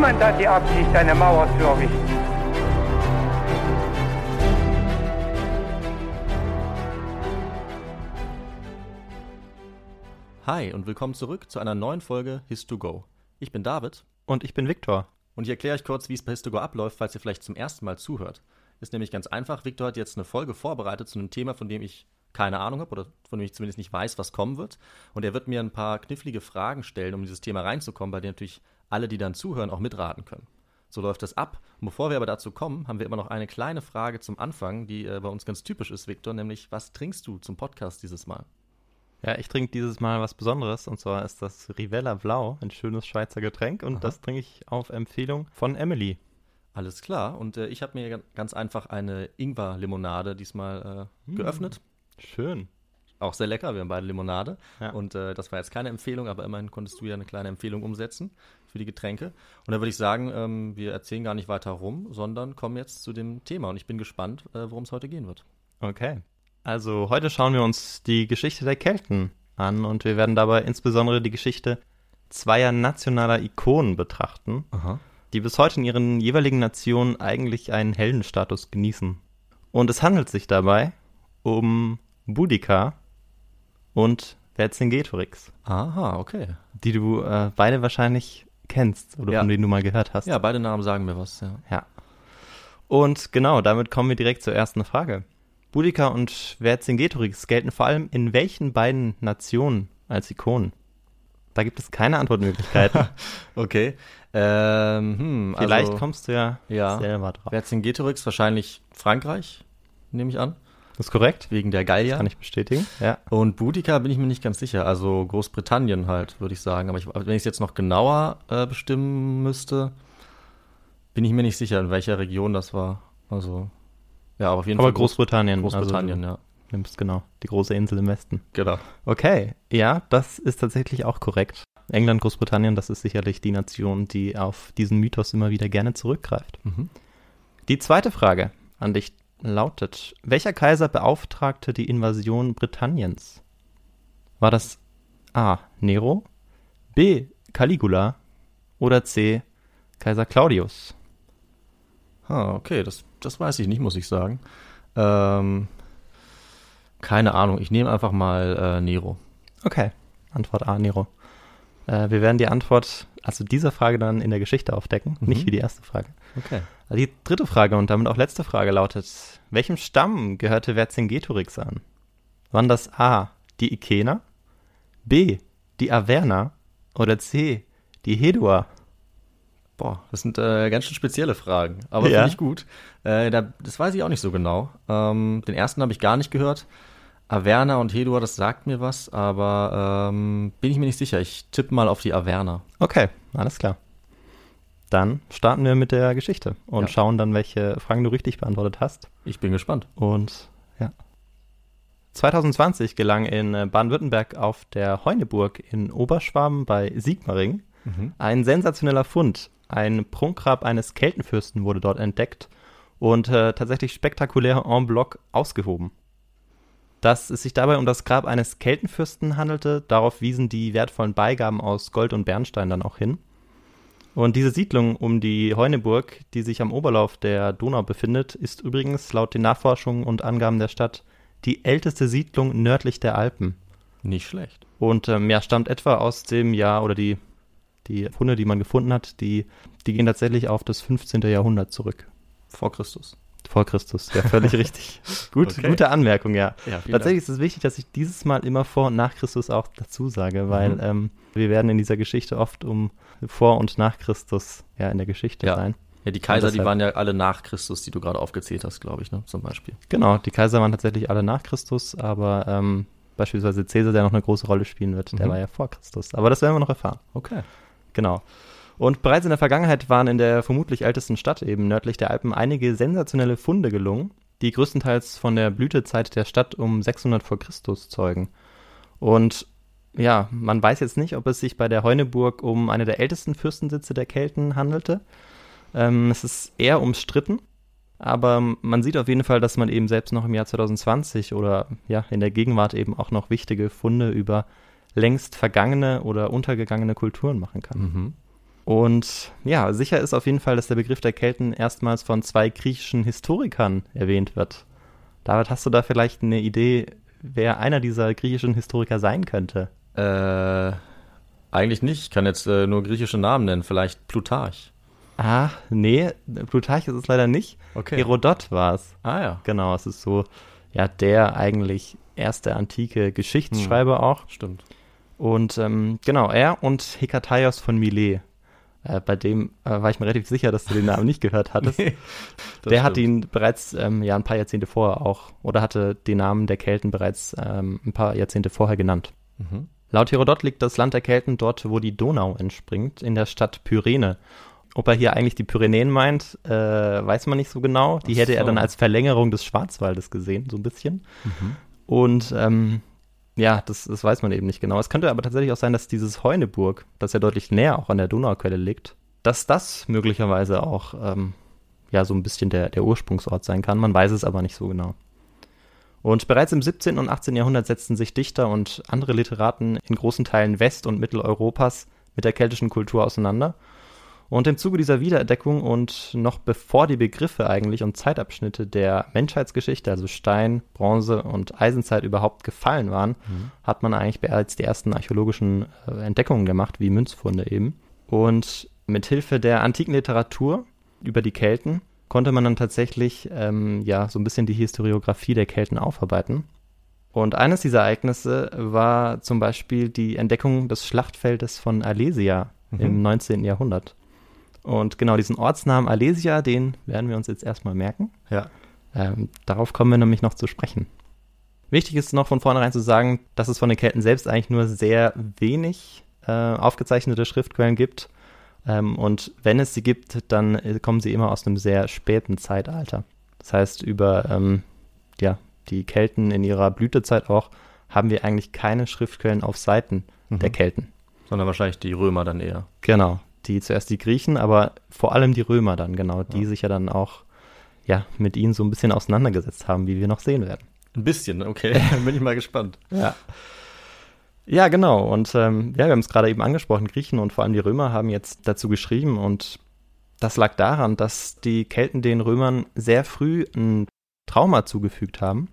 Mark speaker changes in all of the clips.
Speaker 1: Niemand hat die Absicht, eine Mauer zu errichten.
Speaker 2: Hi und willkommen zurück zu einer neuen Folge His2Go. Ich bin David
Speaker 3: Und ich bin Viktor.
Speaker 2: und ich erkläre euch kurz, wie es bei His2Go abläuft, falls ihr vielleicht zum ersten Mal zuhört. Ist nämlich ganz einfach. Viktor hat jetzt eine Folge vorbereitet zu einem Thema, von dem ich keine Ahnung habe oder von dem ich zumindest nicht weiß, was kommen wird. Und er wird mir ein paar knifflige Fragen stellen, um in dieses Thema reinzukommen, bei denen natürlich alle, die dann zuhören, auch mitraten können. So läuft das ab. Und bevor wir aber dazu kommen, haben wir immer noch eine kleine Frage zum Anfang, die äh, bei uns ganz typisch ist, Viktor, nämlich was trinkst du zum Podcast dieses Mal?
Speaker 3: Ja, ich trinke dieses Mal was Besonderes und zwar ist das Rivella Blau, ein schönes Schweizer Getränk und
Speaker 2: Aha.
Speaker 3: das trinke ich auf Empfehlung von Emily.
Speaker 2: Alles klar. Und äh, ich habe mir gan- ganz einfach eine Ingwer-Limonade diesmal äh, geöffnet.
Speaker 3: Schön.
Speaker 2: Auch sehr lecker, wir haben beide Limonade.
Speaker 3: Ja.
Speaker 2: Und äh, das war jetzt keine Empfehlung, aber immerhin konntest du ja eine kleine Empfehlung umsetzen für die Getränke. Und dann würde ich sagen, ähm, wir erzählen gar nicht weiter rum, sondern kommen jetzt zu dem Thema. Und ich bin gespannt, äh, worum es heute gehen wird.
Speaker 3: Okay. Also heute schauen wir uns die Geschichte der Kelten an und wir werden dabei insbesondere die Geschichte zweier nationaler Ikonen betrachten,
Speaker 2: Aha.
Speaker 3: die bis heute in ihren jeweiligen Nationen eigentlich einen Heldenstatus genießen. Und es handelt sich dabei um Boudica und Vercingetorix.
Speaker 2: Aha, okay.
Speaker 3: die du äh, beide wahrscheinlich kennst oder
Speaker 2: Ja.
Speaker 3: von denen du mal gehört hast.
Speaker 2: Ja, beide Namen sagen mir was, ja.
Speaker 3: Ja. Und genau, damit kommen wir direkt zur ersten Frage. Boudica und Vercingetorix gelten vor allem in welchen beiden Nationen als Ikonen? Da gibt es keine Antwortmöglichkeiten.
Speaker 2: Okay. Ähm, hm,
Speaker 3: Vielleicht
Speaker 2: also,
Speaker 3: kommst du ja,
Speaker 2: ja.
Speaker 3: selber drauf.
Speaker 2: Vercingetorix wahrscheinlich Frankreich, nehme ich an,
Speaker 3: Das ist korrekt?
Speaker 2: wegen der Gallier.
Speaker 3: Kann ich bestätigen. Ja.
Speaker 2: Und Boudica bin ich mir nicht ganz sicher. Also Großbritannien halt, würde ich sagen. Aber ich, aber wenn ich es jetzt noch genauer äh, bestimmen müsste, bin ich mir nicht sicher, in welcher Region das war. Also, ja, aber auf jeden
Speaker 3: Aber
Speaker 2: Fall Groß-
Speaker 3: Großbritannien.
Speaker 2: Großbritannien,
Speaker 3: also,
Speaker 2: ja.
Speaker 3: nimmst genau die große Insel im Westen.
Speaker 2: Genau.
Speaker 3: Okay, ja, das ist tatsächlich auch korrekt. England, Großbritannien, das ist sicherlich die Nation, die auf diesen Mythos immer wieder gerne zurückgreift.
Speaker 2: Mhm.
Speaker 3: Die zweite Frage an dich lautet: Welcher Kaiser beauftragte die Invasion Britanniens? War das A. Nero, B. Caligula oder C. Kaiser Claudius?
Speaker 2: Ah, okay, das, das weiß ich nicht, muss ich sagen. Ähm, keine Ahnung, ich nehme einfach mal äh, Nero.
Speaker 3: Okay, Antwort A. Nero. Äh, wir werden die Antwort, also dieser Frage dann in der Geschichte aufdecken,
Speaker 2: Mhm.
Speaker 3: nicht wie die erste Frage.
Speaker 2: Okay.
Speaker 3: Die dritte Frage und damit auch letzte Frage lautet: Welchem Stamm gehörte Vercingetorix an? Waren das A. die Ikener, B. die Averna oder C. die Hedua?
Speaker 2: Boah, das sind äh, ganz schön spezielle Fragen, aber
Speaker 3: Ja.
Speaker 2: finde ich gut. Äh, da, das weiß ich auch nicht so genau. Ähm, den ersten habe ich gar nicht gehört. Averna und Hedua, das sagt mir was, aber ähm, bin ich mir nicht sicher. Ich tippe mal auf die Averna.
Speaker 3: Okay, alles klar. Dann starten wir mit der Geschichte und
Speaker 2: Ja.
Speaker 3: schauen dann, welche Fragen du richtig beantwortet hast.
Speaker 2: Ich bin gespannt.
Speaker 3: Und ja. 2020 gelang in Baden-Württemberg auf der Heuneburg in Oberschwaben bei Sigmaringen ein sensationeller Fund. Ein Prunkgrab eines Keltenfürsten wurde dort entdeckt und äh, tatsächlich spektakulär en bloc ausgehoben. Dass es sich dabei um das Grab eines Keltenfürsten handelte, darauf wiesen die wertvollen Beigaben aus Gold und Bernstein dann auch hin. Und diese Siedlung um die Heuneburg, die sich am Oberlauf der Donau befindet, ist übrigens laut den Nachforschungen und Angaben der Stadt die älteste Siedlung nördlich der Alpen.
Speaker 2: Nicht schlecht.
Speaker 3: Und ähm, ja, stammt etwa aus dem Jahr oder die, die Funde, die man gefunden hat, die, die gehen tatsächlich auf das 15. Jahrhundert zurück.
Speaker 2: Vor Christus.
Speaker 3: Vor Christus, ja, völlig richtig. Gut,
Speaker 2: Okay.
Speaker 3: Gute Anmerkung, ja.
Speaker 2: Ja,
Speaker 3: Tatsächlich ist es wichtig, dass ich dieses Mal immer vor und nach Christus auch dazu sage, weil
Speaker 2: Mhm.
Speaker 3: ähm, wir werden in dieser Geschichte oft um vor und nach Christus ja in der Geschichte
Speaker 2: Ja.
Speaker 3: sein.
Speaker 2: Ja, die Kaiser, die waren ja alle nach Christus, die du gerade aufgezählt hast, glaube ich, ne? Zum Beispiel.
Speaker 3: Genau, die Kaiser waren tatsächlich alle nach Christus, aber ähm, Beispielsweise Caesar, der noch eine große Rolle spielen wird, der
Speaker 2: Mhm.
Speaker 3: war ja vor Christus. Aber das werden wir noch erfahren.
Speaker 2: Okay.
Speaker 3: Genau. Und bereits in der Vergangenheit waren in der vermutlich ältesten Stadt eben nördlich der Alpen einige sensationelle Funde gelungen, die größtenteils von der Blütezeit der Stadt um 600 vor Christus zeugen. Und ja, man weiß jetzt nicht, ob es sich bei der Heuneburg um eine der ältesten Fürstensitze der Kelten handelte. Ähm, es ist eher umstritten, aber man sieht auf jeden Fall, dass man eben selbst noch im Jahr 2020 oder ja in der Gegenwart eben auch noch wichtige Funde über längst vergangene oder untergegangene Kulturen machen kann.
Speaker 2: Mhm.
Speaker 3: Und ja, sicher ist auf jeden Fall, dass der Begriff der Kelten erstmals von zwei griechischen Historikern erwähnt wird. David, hast du da vielleicht eine Idee, wer einer dieser griechischen Historiker sein könnte?
Speaker 2: Äh, eigentlich nicht. Ich kann jetzt äh, nur griechische Namen nennen. Vielleicht Plutarch.
Speaker 3: Ah, nee, Plutarch ist es leider nicht.
Speaker 2: Okay.
Speaker 3: Herodot war es.
Speaker 2: Ah ja,
Speaker 3: Genau, es ist so, ja, der eigentlich erste antike Geschichtsschreiber auch.
Speaker 2: stimmt.
Speaker 3: Und ähm, genau, er und Hekataios von Milet. Äh, bei dem äh, war ich mir relativ sicher, dass du den Namen nicht gehört hattest.
Speaker 2: Das
Speaker 3: der hat
Speaker 2: stimmt.
Speaker 3: ihn bereits ähm, ja ein paar Jahrzehnte vorher auch oder hatte den Namen der Kelten bereits ähm, ein paar Jahrzehnte vorher genannt.
Speaker 2: Mhm.
Speaker 3: Laut Herodot liegt das Land der Kelten dort, wo die Donau entspringt, in der Stadt Pyrene. Ob er hier eigentlich die Pyrenäen meint, äh, weiß man nicht so genau. Die
Speaker 2: Ach
Speaker 3: hätte er
Speaker 2: so.
Speaker 3: dann als Verlängerung des Schwarzwaldes gesehen, so ein bisschen.
Speaker 2: Mhm.
Speaker 3: Und ähm, ja, das, das weiß man eben nicht genau. Es könnte aber tatsächlich auch sein, dass dieses Heuneburg, das ja deutlich näher auch an der Donauquelle liegt, dass das möglicherweise auch ähm, ja so ein bisschen der, der Ursprungsort sein kann. Man weiß es aber nicht so genau. Und bereits im 17. und 18. Jahrhundert setzten sich Dichter und andere Literaten in großen Teilen West- und Mitteleuropas mit der keltischen Kultur auseinander. Und im Zuge dieser Wiederentdeckung und noch bevor die Begriffe eigentlich und Zeitabschnitte der Menschheitsgeschichte, also Stein, Bronze und Eisenzeit überhaupt gefallen waren, hat man eigentlich bereits die ersten archäologischen äh, Entdeckungen gemacht, wie Münzfunde eben. Und mit Hilfe der antiken Literatur über die Kelten konnte man dann tatsächlich ähm, ja so ein bisschen die Historiografie der Kelten aufarbeiten. Und eines dieser Ereignisse war zum Beispiel die Entdeckung des Schlachtfeldes von Alesia im 19. Jahrhundert. Und genau diesen Ortsnamen Alesia, den werden wir uns jetzt erstmal merken.
Speaker 2: Ja.
Speaker 3: Ähm, darauf kommen wir nämlich noch zu sprechen. Wichtig ist noch von vornherein zu sagen, dass es von den Kelten selbst eigentlich nur sehr wenig äh, aufgezeichnete Schriftquellen gibt. Ähm, und wenn es sie gibt, dann äh, kommen sie immer aus einem sehr späten Zeitalter. Das heißt, über ähm, ja, die Kelten in ihrer Blütezeit auch haben wir eigentlich keine Schriftquellen auf Seiten der Kelten.
Speaker 2: Sondern wahrscheinlich die Römer dann eher.
Speaker 3: Genau, die zuerst die Griechen, aber vor allem die Römer dann, genau, die sich ja dann auch ja, mit ihnen so ein bisschen auseinandergesetzt haben, wie wir noch sehen werden.
Speaker 2: Ein bisschen, okay. Bin ich mal gespannt.
Speaker 3: Ja. Ja, genau. Und ähm, ja, wir haben es gerade eben angesprochen, Griechen und vor allem die Römer haben jetzt dazu geschrieben und das lag daran, dass die Kelten den Römern sehr früh ein Trauma zugefügt haben,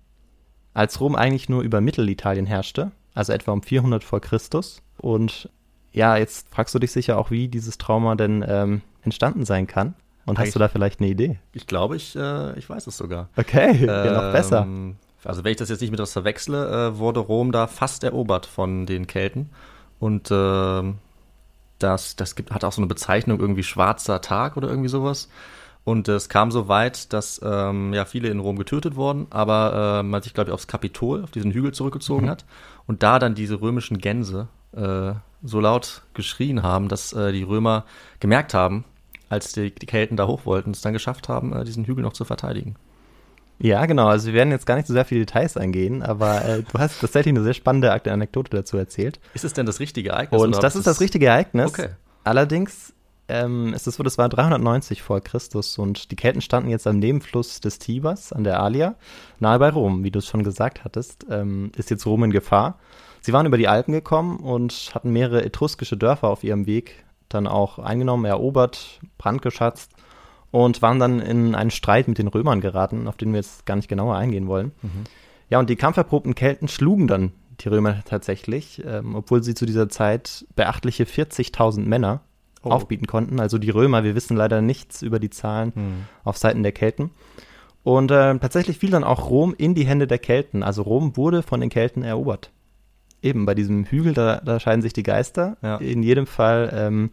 Speaker 3: als Rom eigentlich nur über Mittelitalien herrschte, also etwa um 400 vor Christus. Und ja, jetzt fragst du dich sicher auch, wie dieses Trauma denn ähm, entstanden sein kann. Und hast
Speaker 2: Eigentlich-
Speaker 3: du da vielleicht eine Idee?
Speaker 2: Ich glaube, ich, äh, ich weiß es sogar.
Speaker 3: Okay, ja, noch besser.
Speaker 2: Ähm, Also wenn ich das jetzt nicht mit was verwechsle, äh, wurde Rom da fast erobert von den Kelten. Und ähm, das, das gibt, hat auch so eine Bezeichnung, irgendwie schwarzer Tag oder irgendwie sowas. Und es kam so weit, dass ähm, ja viele in Rom getötet wurden, aber äh, man sich, glaube ich, aufs Kapitol, auf diesen Hügel zurückgezogen
Speaker 3: Mhm.
Speaker 2: hat und da dann diese römischen Gänse äh, so laut geschrien haben, dass äh, die Römer gemerkt haben, als die, die Kelten da hoch wollten, es dann geschafft haben, äh, diesen Hügel noch zu verteidigen.
Speaker 3: Ja, genau. Also wir werden jetzt gar nicht so sehr viele Details eingehen, aber äh, du hast tatsächlich eine sehr spannende Anekdote dazu erzählt.
Speaker 2: Ist es denn das richtige Ereignis?
Speaker 3: Und das ist das richtige Ereignis.
Speaker 2: Okay.
Speaker 3: Allerdings ähm, ist es so, das war 390 vor Christus und die Kelten standen jetzt am Nebenfluss des Tibers an der Alia, nahe bei Rom, wie du es schon gesagt hattest, ähm, ist jetzt Rom in Gefahr. Sie waren über die Alpen gekommen und hatten mehrere etruskische Dörfer auf ihrem Weg dann auch eingenommen, erobert, brandgeschatzt und waren dann in einen Streit mit den Römern geraten, auf den wir jetzt gar nicht genauer eingehen wollen. Ja, und die kampferprobten Kelten schlugen dann die Römer tatsächlich, ähm, obwohl sie zu dieser Zeit beachtliche 40.000 Männer
Speaker 2: Oh.
Speaker 3: aufbieten konnten. Also die Römer, wir wissen leider nichts über die Zahlen auf Seiten der Kelten. Und äh, tatsächlich fiel dann auch Rom in die Hände der Kelten. Also Rom wurde von den Kelten erobert. Eben bei diesem Hügel, da, da scheiden sich die Geister.
Speaker 2: Ja.
Speaker 3: In jedem Fall ähm,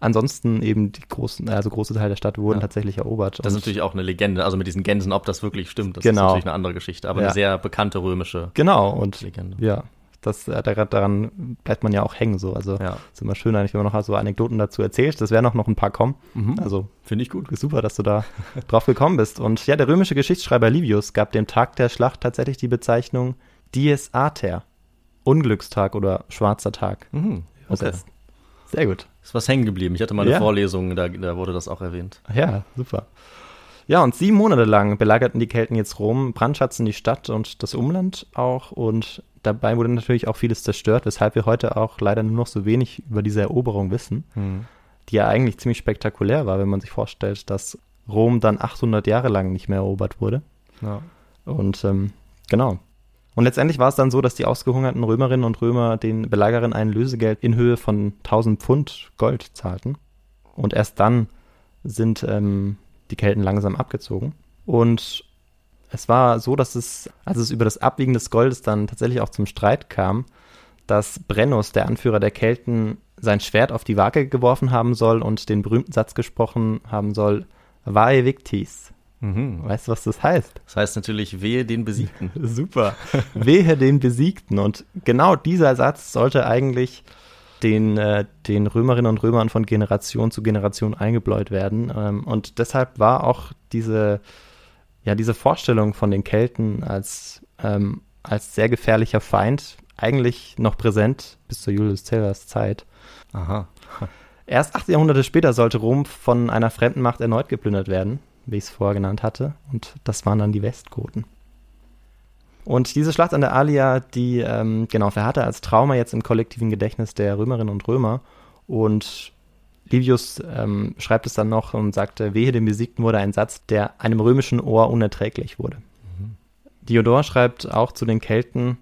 Speaker 3: ansonsten eben die großen, also große Teile der Stadt wurden
Speaker 2: Ja.
Speaker 3: tatsächlich erobert.
Speaker 2: Das ist natürlich auch eine Legende, also mit diesen Gänsen, ob das wirklich stimmt, das
Speaker 3: Genau.
Speaker 2: ist natürlich eine andere Geschichte, aber
Speaker 3: Ja.
Speaker 2: eine sehr bekannte römische
Speaker 3: Genau, und
Speaker 2: Legende.
Speaker 3: ja, das, äh, daran, daran bleibt man ja auch hängen. So. Also
Speaker 2: Ja.
Speaker 3: ist immer schön, eigentlich, wenn man noch so Anekdoten dazu erzählt. Das werden auch noch ein paar kommen.
Speaker 2: Mhm.
Speaker 3: Also
Speaker 2: Finde ich gut.
Speaker 3: super, dass du da drauf gekommen bist. Und ja, der römische Geschichtsschreiber Livius gab dem Tag der Schlacht tatsächlich die Bezeichnung Dies Ater. Unglückstag oder schwarzer Tag.
Speaker 2: Mhm. Okay.
Speaker 3: übersetzt. Sehr gut.
Speaker 2: Ist was hängen geblieben. Ich hatte mal eine
Speaker 3: Ja.
Speaker 2: Vorlesung, da, da wurde das auch erwähnt.
Speaker 3: Ja, super. Ja, und sieben Monate lang belagerten die Kelten jetzt Rom, brandschatzten die Stadt und das Umland auch. Und dabei wurde natürlich auch vieles zerstört, weshalb wir heute auch leider nur noch so wenig über diese Eroberung wissen, die ja eigentlich ziemlich spektakulär war, wenn man sich vorstellt, dass Rom dann 800 Jahre lang nicht mehr erobert wurde.
Speaker 2: Ja.
Speaker 3: Und ähm, genau. Und letztendlich war es dann so, dass die ausgehungerten Römerinnen und Römer den Belagerern ein Lösegeld in Höhe von 1000 Pfund Gold zahlten. Und erst dann sind ähm, die Kelten langsam abgezogen. Und es war so, dass es, als es über das Abwiegen des Goldes dann tatsächlich auch zum Streit kam, dass Brennus, der Anführer der Kelten, sein Schwert auf die Waage geworfen haben soll und den berühmten Satz gesprochen haben soll, Vae victis.
Speaker 2: Mhm.
Speaker 3: Weißt du, was das heißt?
Speaker 2: Das heißt natürlich, wehe den Besiegten.
Speaker 3: Super. Wehe den Besiegten. Und genau dieser Satz sollte eigentlich den, äh, den Römerinnen und Römern von Generation zu Generation eingebläut werden. Ähm, und deshalb war auch diese, ja, diese Vorstellung von den Kelten als, ähm, als sehr gefährlicher Feind eigentlich noch präsent bis zur Julius Caesars Zeit.
Speaker 2: Aha.
Speaker 3: Erst acht Jahrhunderte später sollte Rom von einer fremden Macht erneut geplündert werden, wie ich es vorher genannt hatte. Und das waren dann die Westgoten. Und diese Schlacht an der Alia, die ähm, genau verharrte als Trauma jetzt im kollektiven Gedächtnis der Römerinnen und Römer. Und Livius ähm, schreibt es dann noch und sagte, wehe dem Besiegten wurde ein Satz, der einem römischen Ohr unerträglich wurde. Diodor schreibt auch zu den Kelten,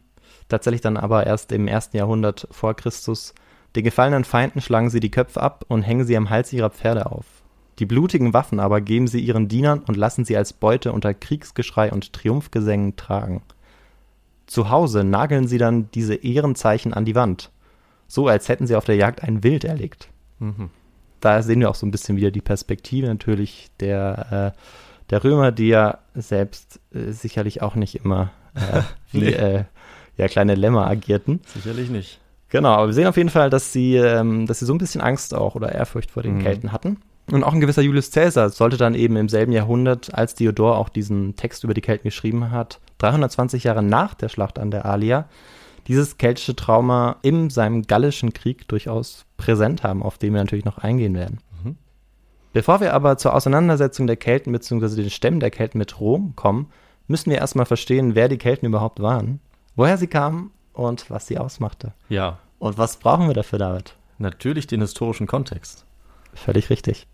Speaker 3: tatsächlich dann aber erst im ersten Jahrhundert vor Christus, den gefallenen Feinden schlagen sie die Köpfe ab und hängen sie am Hals ihrer Pferde auf. Die blutigen Waffen aber geben sie ihren Dienern und lassen sie als Beute unter Kriegsgeschrei und Triumphgesängen tragen. Zu Hause nageln sie dann diese Ehrenzeichen an die Wand, so als hätten sie auf der Jagd ein Wild erlegt.
Speaker 2: Mhm.
Speaker 3: Da sehen wir auch so ein bisschen wieder die Perspektive natürlich der, äh, der Römer, die ja selbst äh, sicherlich auch nicht immer äh, wie
Speaker 2: Nee.
Speaker 3: äh, ja, kleine Lämmer agierten.
Speaker 2: Sicherlich nicht.
Speaker 3: Genau, aber wir sehen auf jeden Fall, dass sie, ähm, dass sie so ein bisschen Angst auch oder Ehrfurcht vor den
Speaker 2: Mhm.
Speaker 3: Kelten hatten. Und auch ein gewisser Julius Caesar sollte dann eben im selben Jahrhundert, als Diodor auch diesen Text über die Kelten geschrieben hat, 320 Jahre nach der Schlacht an der Alia, dieses keltische Trauma in seinem gallischen Krieg durchaus präsent haben, auf den wir natürlich noch eingehen werden.
Speaker 2: Mhm.
Speaker 3: Bevor wir aber zur Auseinandersetzung der Kelten bzw. den Stämmen der Kelten mit Rom kommen, müssen wir erstmal verstehen, wer die Kelten überhaupt waren, woher sie kamen und was sie ausmachte.
Speaker 2: Ja,
Speaker 3: Und was brauchen wir dafür, David?
Speaker 2: natürlich den historischen Kontext.
Speaker 3: Völlig richtig.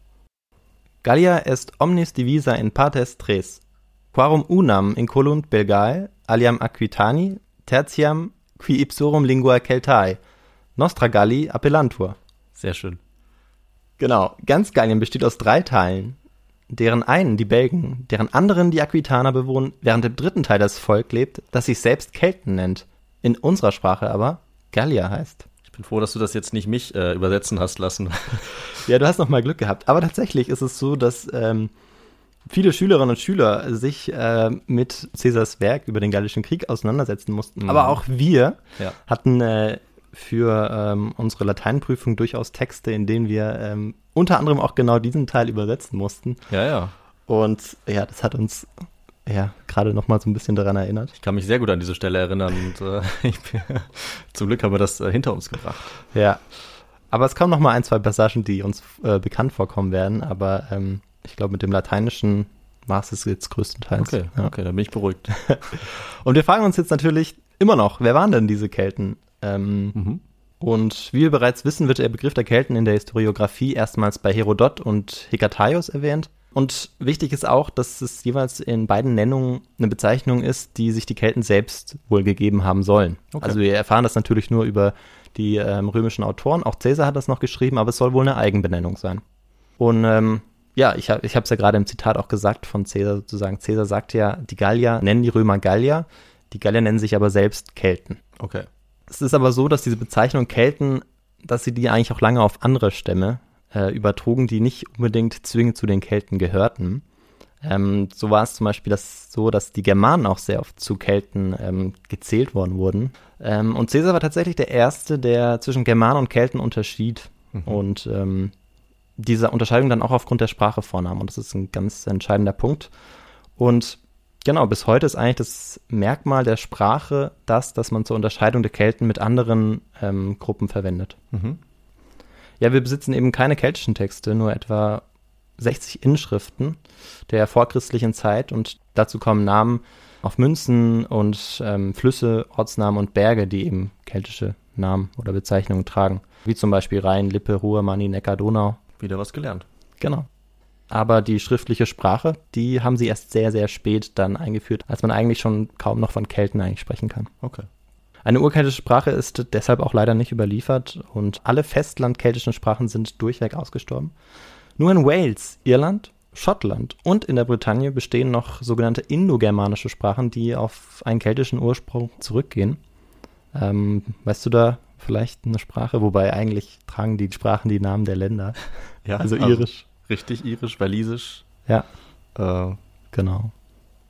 Speaker 3: Gallia est omnis divisa in partes tres, quarum unam incolunt Belgae, aliam Aquitani, tertiam qui ipsorum lingua Celtae, nostra Galli appellantur.
Speaker 2: Sehr schön.
Speaker 3: Genau, ganz Gallien besteht aus drei Teilen, deren einen die Belgen, deren anderen die Aquitaner bewohnen, während im dritten Teil das Volk lebt, das sich selbst Kelten nennt, in unserer Sprache aber Gallier heißt.
Speaker 2: Ich bin froh, dass du das jetzt nicht mich äh, übersetzen hast lassen.
Speaker 3: Ja, du hast noch mal Glück gehabt. Aber tatsächlich ist es so, dass ähm, viele Schülerinnen und Schüler sich äh, mit Caesars Werk über den Gallischen Krieg auseinandersetzen mussten.
Speaker 2: Mhm.
Speaker 3: Aber auch wir
Speaker 2: Ja.
Speaker 3: hatten äh, für ähm, unsere Lateinprüfung durchaus Texte, in denen wir ähm, unter anderem auch genau diesen Teil übersetzen mussten.
Speaker 2: Ja, ja.
Speaker 3: Und ja, das hat uns ja gerade noch mal so ein bisschen daran erinnert.
Speaker 2: Ich kann mich sehr gut an diese Stelle erinnern und äh, bin, zum Glück haben wir das äh, hinter uns gebracht.
Speaker 3: Ja. Aber es kommen noch mal ein, zwei Passagen, die uns äh, bekannt vorkommen werden. Aber ähm, ich glaube, mit dem Lateinischen war es jetzt größtenteils.
Speaker 2: Okay,
Speaker 3: Ja.
Speaker 2: okay, dann bin ich beruhigt.
Speaker 3: Und wir fragen uns jetzt natürlich immer noch, wer waren denn diese Kelten? Ähm,
Speaker 2: Mhm.
Speaker 3: Und wie wir bereits wissen, wird der Begriff der Kelten in der Historiographie erstmals bei Herodot und Hekataios erwähnt. Und wichtig ist auch, dass es jeweils in beiden Nennungen eine Bezeichnung ist, die sich die Kelten selbst wohl gegeben haben sollen.
Speaker 2: Okay.
Speaker 3: Also wir erfahren das natürlich nur über die ähm, römischen Autoren. Auch Caesar hat das noch geschrieben, aber es soll wohl eine Eigenbenennung sein. Und ähm, ja, ich habe es ja gerade im Zitat auch gesagt von Caesar sozusagen. Caesar sagt ja, die Gallier nennen die Römer Gallier, die Gallier nennen sich aber selbst Kelten.
Speaker 2: Okay.
Speaker 3: Es ist aber so, dass diese Bezeichnung Kelten, dass sie die eigentlich auch lange auf andere Stämme äh, übertrugen, die nicht unbedingt zwingend zu den Kelten gehörten. Ähm, so war es zum Beispiel das, so, dass die Germanen auch sehr oft zu Kelten ähm, gezählt worden wurden. Ähm, und Caesar war tatsächlich der Erste, der zwischen Germanen und Kelten unterschied mhm. und ähm, diese Unterscheidung dann auch aufgrund der Sprache vornahm. Und das ist ein ganz entscheidender Punkt. Und genau, bis heute ist eigentlich das Merkmal der Sprache das, dass man zur Unterscheidung der Kelten mit anderen ähm, Gruppen verwendet. Mhm. Ja, wir besitzen eben keine keltischen Texte, nur etwa 60 Inschriften der vorchristlichen Zeit und dazu kommen Namen auf Münzen und ähm, Flüsse, Ortsnamen und Berge, die eben keltische Namen oder Bezeichnungen tragen. Wie zum Beispiel Rhein, Lippe, Ruhr, Mani, Neckar, Donau.
Speaker 2: Wieder was gelernt.
Speaker 3: Genau. Aber die schriftliche Sprache, die haben sie erst sehr, sehr spät dann eingeführt, als man eigentlich schon kaum noch von Kelten eigentlich sprechen kann.
Speaker 2: Okay.
Speaker 3: Eine urkeltische Sprache ist deshalb auch leider nicht überliefert und alle festlandkeltischen Sprachen sind durchweg ausgestorben. Nur in Wales, Irland, Schottland und in der Bretagne bestehen noch sogenannte indogermanische Sprachen, die auf einen keltischen Ursprung zurückgehen. Ähm, weißt du da vielleicht eine Sprache? Wobei eigentlich tragen die Sprachen die Namen der Länder.
Speaker 2: Ja, also, also irisch. richtig, irisch, walisisch.
Speaker 3: Ja. Äh, genau.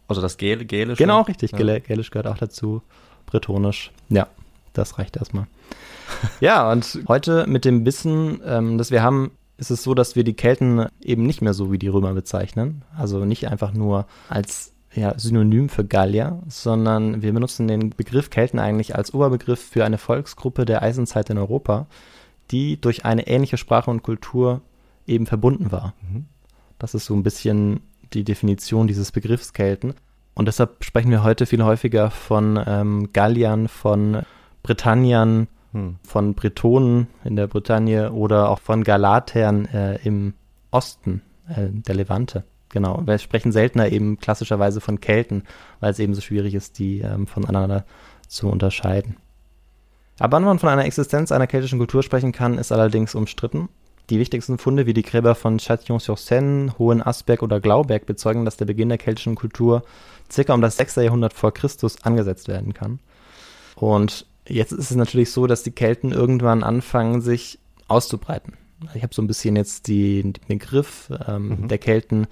Speaker 2: Also das Gäl Gälische.
Speaker 3: Genau, richtig. Ja. Gälisch gehört auch dazu. Bretonisch. Ja, das reicht erstmal. ja, und heute mit dem Wissen, ähm, das wir haben, ist es so, dass wir die Kelten eben nicht mehr so wie die Römer bezeichnen. Also nicht einfach nur als ja, Synonym für Gallier, sondern wir benutzen den Begriff Kelten eigentlich als Oberbegriff für eine Volksgruppe der Eisenzeit in Europa, die durch eine ähnliche Sprache und Kultur eben verbunden war. Mhm. Das ist so ein bisschen die Definition dieses Begriffs Kelten. Und deshalb sprechen wir heute viel häufiger von ähm, Galliern, von Britanniern, hm. von Bretonen in der Bretagne oder auch von Galatern äh, im Osten äh, der Levante. Genau. Wir sprechen seltener eben klassischerweise von Kelten, weil es eben so schwierig ist, die ähm, voneinander zu unterscheiden. Aber wann man von einer Existenz einer keltischen Kultur sprechen kann, ist allerdings umstritten. Die wichtigsten Funde wie die Gräber von Châtillon-sur-Seine, Hohen Asberg oder Glauberg bezeugen, dass der Beginn der keltischen Kultur circa um das 6. Jahrhundert vor Christus angesetzt werden kann. Und Jetzt ist es natürlich so, dass die Kelten irgendwann anfangen, sich auszubreiten. Ich habe so ein bisschen jetzt die, den Begriff ähm, mhm. der Kelten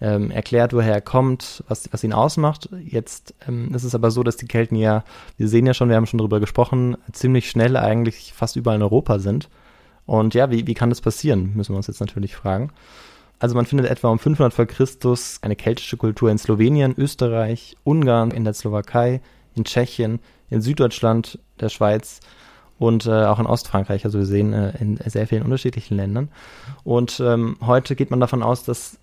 Speaker 3: ähm, erklärt, woher er kommt, was, was ihn ausmacht. Jetzt ähm, ist es aber so, dass die Kelten ja, wir sehen ja schon, wir haben schon darüber gesprochen, ziemlich schnell eigentlich fast überall in Europa sind. Und ja, wie, wie kann das passieren, müssen wir uns jetzt natürlich fragen. Also man findet etwa um 500 vor Christus eine keltische Kultur in Slowenien, Österreich, Ungarn, in der Slowakei, in Tschechien, in Süddeutschland, der Schweiz und äh, auch in Ostfrankreich. Also wir sehen äh, in sehr vielen unterschiedlichen Ländern. Und ähm, heute geht man davon aus, dass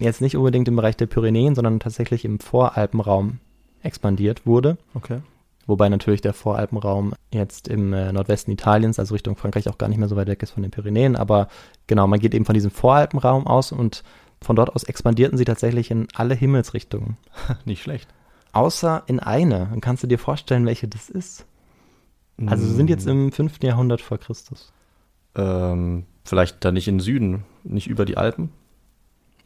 Speaker 3: jetzt nicht unbedingt im Bereich der Pyrenäen, sondern tatsächlich im Voralpenraum expandiert wurde.
Speaker 2: Okay.
Speaker 3: Wobei natürlich der Voralpenraum jetzt im äh, Nordwesten Italiens, also Richtung Frankreich, auch gar nicht mehr so weit weg ist von den Pyrenäen. Aber genau, man geht eben von diesem Voralpenraum aus und von dort aus expandierten sie tatsächlich in alle Himmelsrichtungen.
Speaker 2: nicht schlecht.
Speaker 3: Außer in eine. Und kannst du dir vorstellen, welche das ist? Also wir sind jetzt im 5. Jahrhundert vor Christus.
Speaker 2: Ähm, vielleicht da nicht in Süden, nicht über die Alpen?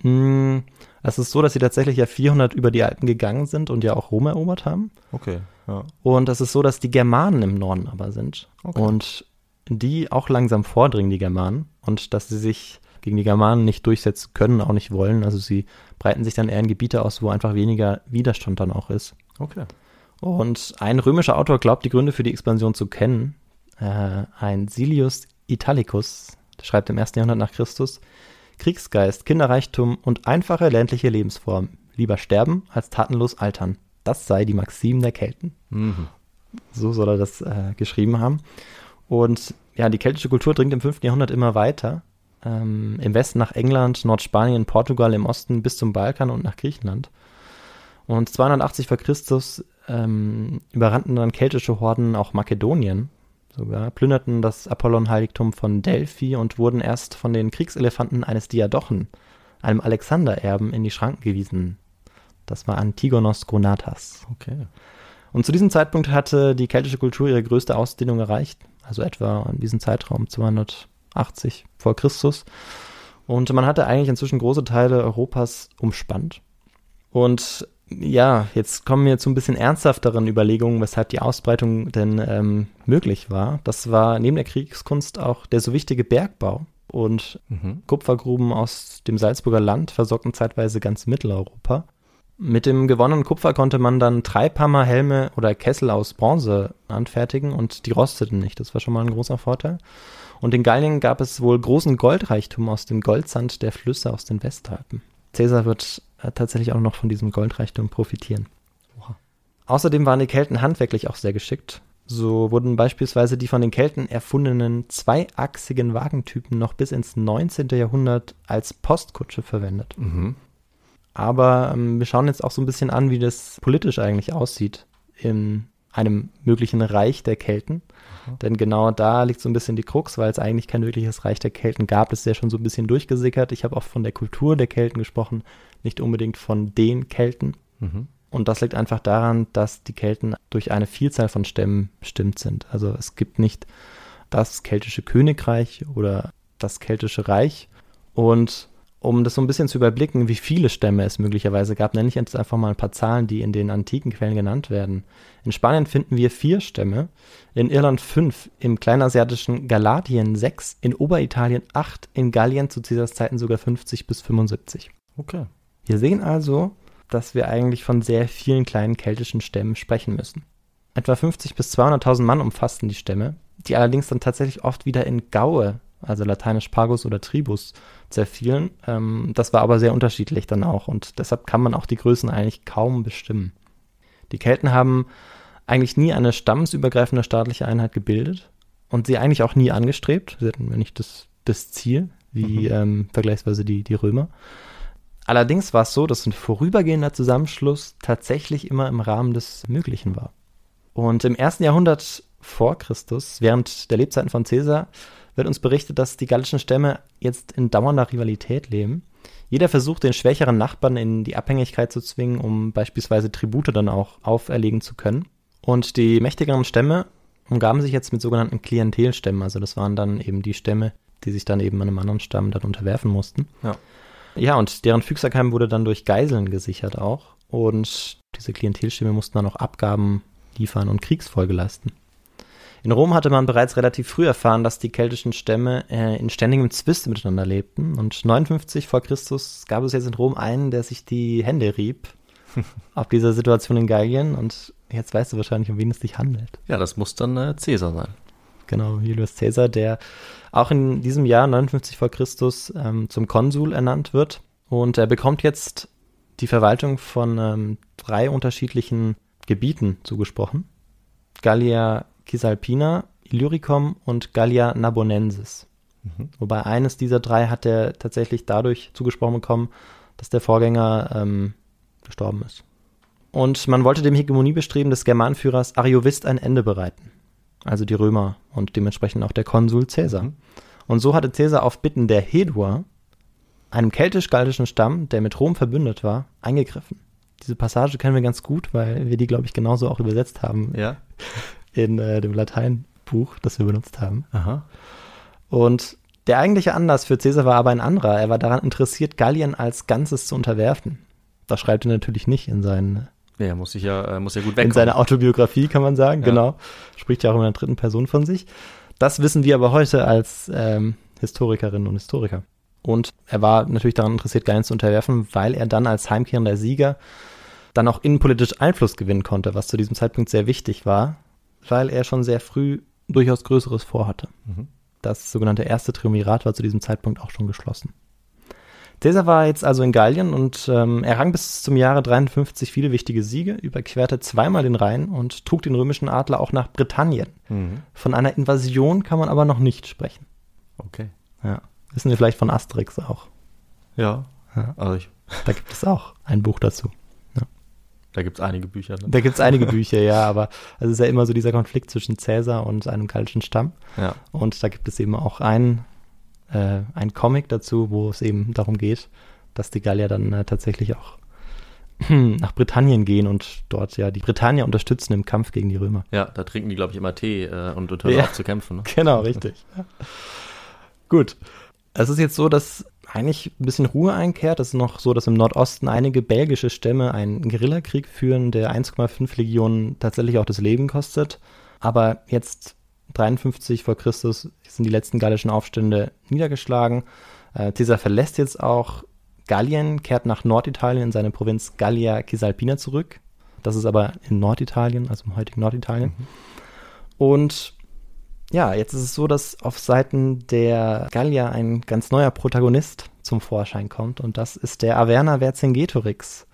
Speaker 3: Mm, es ist so, dass sie tatsächlich ja 400 über die Alpen gegangen sind und ja auch Rom erobert haben.
Speaker 2: Okay, ja.
Speaker 3: Und es ist so, dass die Germanen im Norden aber sind. Okay. Und die auch langsam vordringen, die Germanen. Und dass sie sich gegen die Germanen nicht durchsetzen können, auch nicht wollen. Also sie breiten sich dann eher in Gebiete aus, wo einfach weniger Widerstand dann auch ist.
Speaker 2: Okay.
Speaker 3: Und ein römischer Autor glaubt, die Gründe für die Expansion zu kennen. Äh, ein Silius Italicus, der schreibt im ersten Jahrhundert nach Christus, Kriegsgeist, Kinderreichtum und einfache ländliche Lebensform. Lieber sterben als tatenlos altern. Das sei die Maxim der Kelten. Mhm. So soll er das äh, geschrieben haben. Und ja, die keltische Kultur dringt im 5. Jahrhundert immer weiter ähm, im Westen nach England, Nordspanien, Portugal, im Osten bis zum Balkan und nach Griechenland. Und 280 vor Christus ähm, überrannten dann keltische Horden auch Makedonien sogar, plünderten das Apollon-Heiligtum von Delphi und wurden erst von den Kriegselefanten eines Diadochen, einem Alexander-Erben, in die Schranken gewiesen. Das war Antigonos Gonatas.
Speaker 2: Okay.
Speaker 3: Und zu diesem Zeitpunkt hatte die keltische Kultur ihre größte Ausdehnung erreicht, also etwa in diesem Zeitraum 200 80 vor Christus. Und man hatte eigentlich inzwischen große Teile Europas umspannt. Und ja, jetzt kommen wir zu ein bisschen ernsthafteren Überlegungen, weshalb die Ausbreitung denn ähm, möglich war. Das war neben der Kriegskunst auch der so wichtige Bergbau und
Speaker 2: Mhm.
Speaker 3: Kupfergruben aus dem Salzburger Land versorgten zeitweise ganz Mitteleuropa. Mit dem gewonnenen Kupfer konnte man dann Treibhammer, Helme oder Kessel aus Bronze anfertigen und die rosteten nicht. Das war schon mal ein großer Vorteil. Und in Gallien gab es wohl großen Goldreichtum aus dem Goldsand der Flüsse aus den Westalpen. Caesar wird äh, tatsächlich auch noch von diesem Goldreichtum profitieren. Außerdem waren die Kelten handwerklich auch sehr geschickt. So wurden beispielsweise die von den Kelten erfundenen zweiachsigen Wagentypen noch bis ins 19. Jahrhundert als Postkutsche verwendet.
Speaker 2: Mhm.
Speaker 3: Aber ähm, wir schauen jetzt auch so ein bisschen an, wie das politisch eigentlich aussieht in einem möglichen Reich der Kelten. Denn genau da liegt so ein bisschen die Krux, weil es eigentlich kein wirkliches Reich der Kelten gab. Das ist ja schon so ein bisschen durchgesickert. Ich habe auch von der Kultur der Kelten gesprochen, nicht unbedingt von den Kelten.
Speaker 2: Mhm.
Speaker 3: Und das liegt einfach daran, dass die Kelten durch eine Vielzahl von Stämmen bestimmt sind. Also es gibt nicht das keltische Königreich oder das keltische Reich. Und um das so ein bisschen zu überblicken, wie viele Stämme es möglicherweise gab, nenne ich jetzt einfach mal ein paar Zahlen, die in den antiken Quellen genannt werden. In Spanien finden wir vier Stämme, in Irland fünf, im kleinasiatischen Galatien sechs, in Oberitalien acht, in Gallien zu Caesars Zeiten sogar 50 bis 75.
Speaker 2: Okay.
Speaker 3: Wir sehen also, dass wir eigentlich von sehr vielen kleinen keltischen Stämmen sprechen müssen. Etwa 50 bis 200.000 Mann umfassten die Stämme, die allerdings dann tatsächlich oft wieder in Gaue, also lateinisch Pagus oder Tribus, zerfielen. Ähm, das war aber sehr unterschiedlich dann auch und deshalb kann man auch die Größen eigentlich kaum bestimmen. Die Kelten haben eigentlich nie eine stammesübergreifende staatliche Einheit gebildet und sie eigentlich auch nie angestrebt. Sie hatten nicht das, das Ziel, wie ähm, vergleichsweise die, die Römer. Allerdings war es so, dass ein vorübergehender Zusammenschluss tatsächlich immer im Rahmen des Möglichen war. Und im ersten Jahrhundert vor Christus, während der Lebzeiten von Caesar, wird uns berichtet, dass die gallischen Stämme jetzt in dauernder Rivalität leben. Jeder versucht, den schwächeren Nachbarn in die Abhängigkeit zu zwingen, um beispielsweise Tribute dann auch auferlegen zu können. Und die mächtigeren Stämme umgaben sich jetzt mit sogenannten Klientelstämmen. Also das waren dann eben die Stämme, die sich dann eben einem anderen Stamm dann unterwerfen mussten.
Speaker 2: Ja.
Speaker 3: Ja, und deren Fügserkeim wurde dann durch Geiseln gesichert auch. Und diese Klientelstämme mussten dann auch Abgaben liefern und Kriegsfolge leisten. In Rom hatte man bereits relativ früh erfahren, dass die keltischen Stämme äh, in ständigem Zwist miteinander lebten. Und 59 vor Christus gab es jetzt in Rom einen, der sich die Hände rieb auf dieser Situation in Gallien. Und jetzt weißt du wahrscheinlich, um wen es sich handelt.
Speaker 2: Ja, das muss dann äh, Cäsar sein.
Speaker 3: Genau, Julius Caesar, der auch in diesem Jahr 59 vor Christus ähm, zum Konsul ernannt wird. Und er bekommt jetzt die Verwaltung von ähm, drei unterschiedlichen Gebieten zugesprochen. Gallia Cisalpina, Illyricum und Gallia Narbonensis. Wobei eines dieser drei hat er tatsächlich dadurch zugesprochen bekommen, dass der Vorgänger ähm, gestorben ist. Und man wollte dem Hegemoniebestreben des Germanführers Ariovist ein Ende bereiten. Also die Römer und dementsprechend auch der Konsul Caesar. Und so hatte Caesar auf Bitten der Hedua, einem keltisch-galtischen Stamm, der mit Rom verbündet war, eingegriffen. Diese Passage kennen wir ganz gut, weil wir die, glaube ich, genauso auch übersetzt haben
Speaker 2: Ja.
Speaker 3: In äh, dem Lateinbuch, das wir benutzt haben.
Speaker 2: Aha.
Speaker 3: Und der eigentliche Anlass für Caesar war aber ein anderer. Er war daran interessiert, Gallien als Ganzes zu unterwerfen. Das schreibt er natürlich nicht in, seinen,
Speaker 2: Ja, muss ich ja, muss ja gut
Speaker 3: in
Speaker 2: wegkommen.
Speaker 3: seiner Autobiografie, kann man sagen.
Speaker 2: Ja.
Speaker 3: Genau. Spricht ja auch in der dritten Person von sich. Das wissen wir aber heute als ähm, Historikerinnen und Historiker. Und er war natürlich daran interessiert, Gallien zu unterwerfen, weil er dann als heimkehrender Sieger dann auch innenpolitisch Einfluss gewinnen konnte, was zu diesem Zeitpunkt sehr wichtig war, weil er schon sehr früh durchaus Größeres vorhatte.
Speaker 2: Mhm.
Speaker 3: Das sogenannte erste Triumvirat war zu diesem Zeitpunkt auch schon geschlossen. Caesar war jetzt also in Gallien und ähm, errang bis zum Jahre 53 viele wichtige Siege, überquerte zweimal den Rhein und trug den römischen Adler auch nach Britannien.
Speaker 2: Mhm.
Speaker 3: Von einer Invasion kann man aber noch nicht sprechen.
Speaker 2: Okay.
Speaker 3: Ja. Wissen wir vielleicht von Asterix auch.
Speaker 2: Ja.
Speaker 3: Ja.
Speaker 2: Also ich,
Speaker 3: Da gibt es auch ein Buch dazu.
Speaker 2: Da gibt es einige Bücher. Ne?
Speaker 3: Da gibt es einige Bücher, ja, aber es ist ja immer so dieser Konflikt zwischen Caesar und einem gallischen Stamm.
Speaker 2: Ja.
Speaker 3: Und da gibt es eben auch ein, äh, ein Comic dazu, wo es eben darum geht, dass die Gallier dann äh, tatsächlich auch nach Britannien gehen und dort ja die Britannier unterstützen im Kampf gegen die Römer.
Speaker 2: Ja, da trinken die, glaube ich, immer Tee äh, und, und hören
Speaker 3: Ja.
Speaker 2: auf zu kämpfen. Ne?
Speaker 3: Genau, richtig. Gut. Es ist jetzt so, dass eigentlich ein bisschen Ruhe einkehrt. Es ist noch so, dass im Nordosten einige belgische Stämme einen Guerillakrieg führen, der 1,5 Legionen tatsächlich auch das Leben kostet. Aber jetzt 53 vor Christus sind die letzten gallischen Aufstände niedergeschlagen. Äh, Caesar verlässt jetzt auch Gallien, kehrt nach Norditalien in seine Provinz Gallia Cisalpina zurück. Das ist aber in Norditalien, also im heutigen Norditalien. Mhm. Und ja, jetzt ist es so, dass auf Seiten der Gallier ein ganz neuer Protagonist zum Vorschein kommt und das ist der Averna Vercingetorix,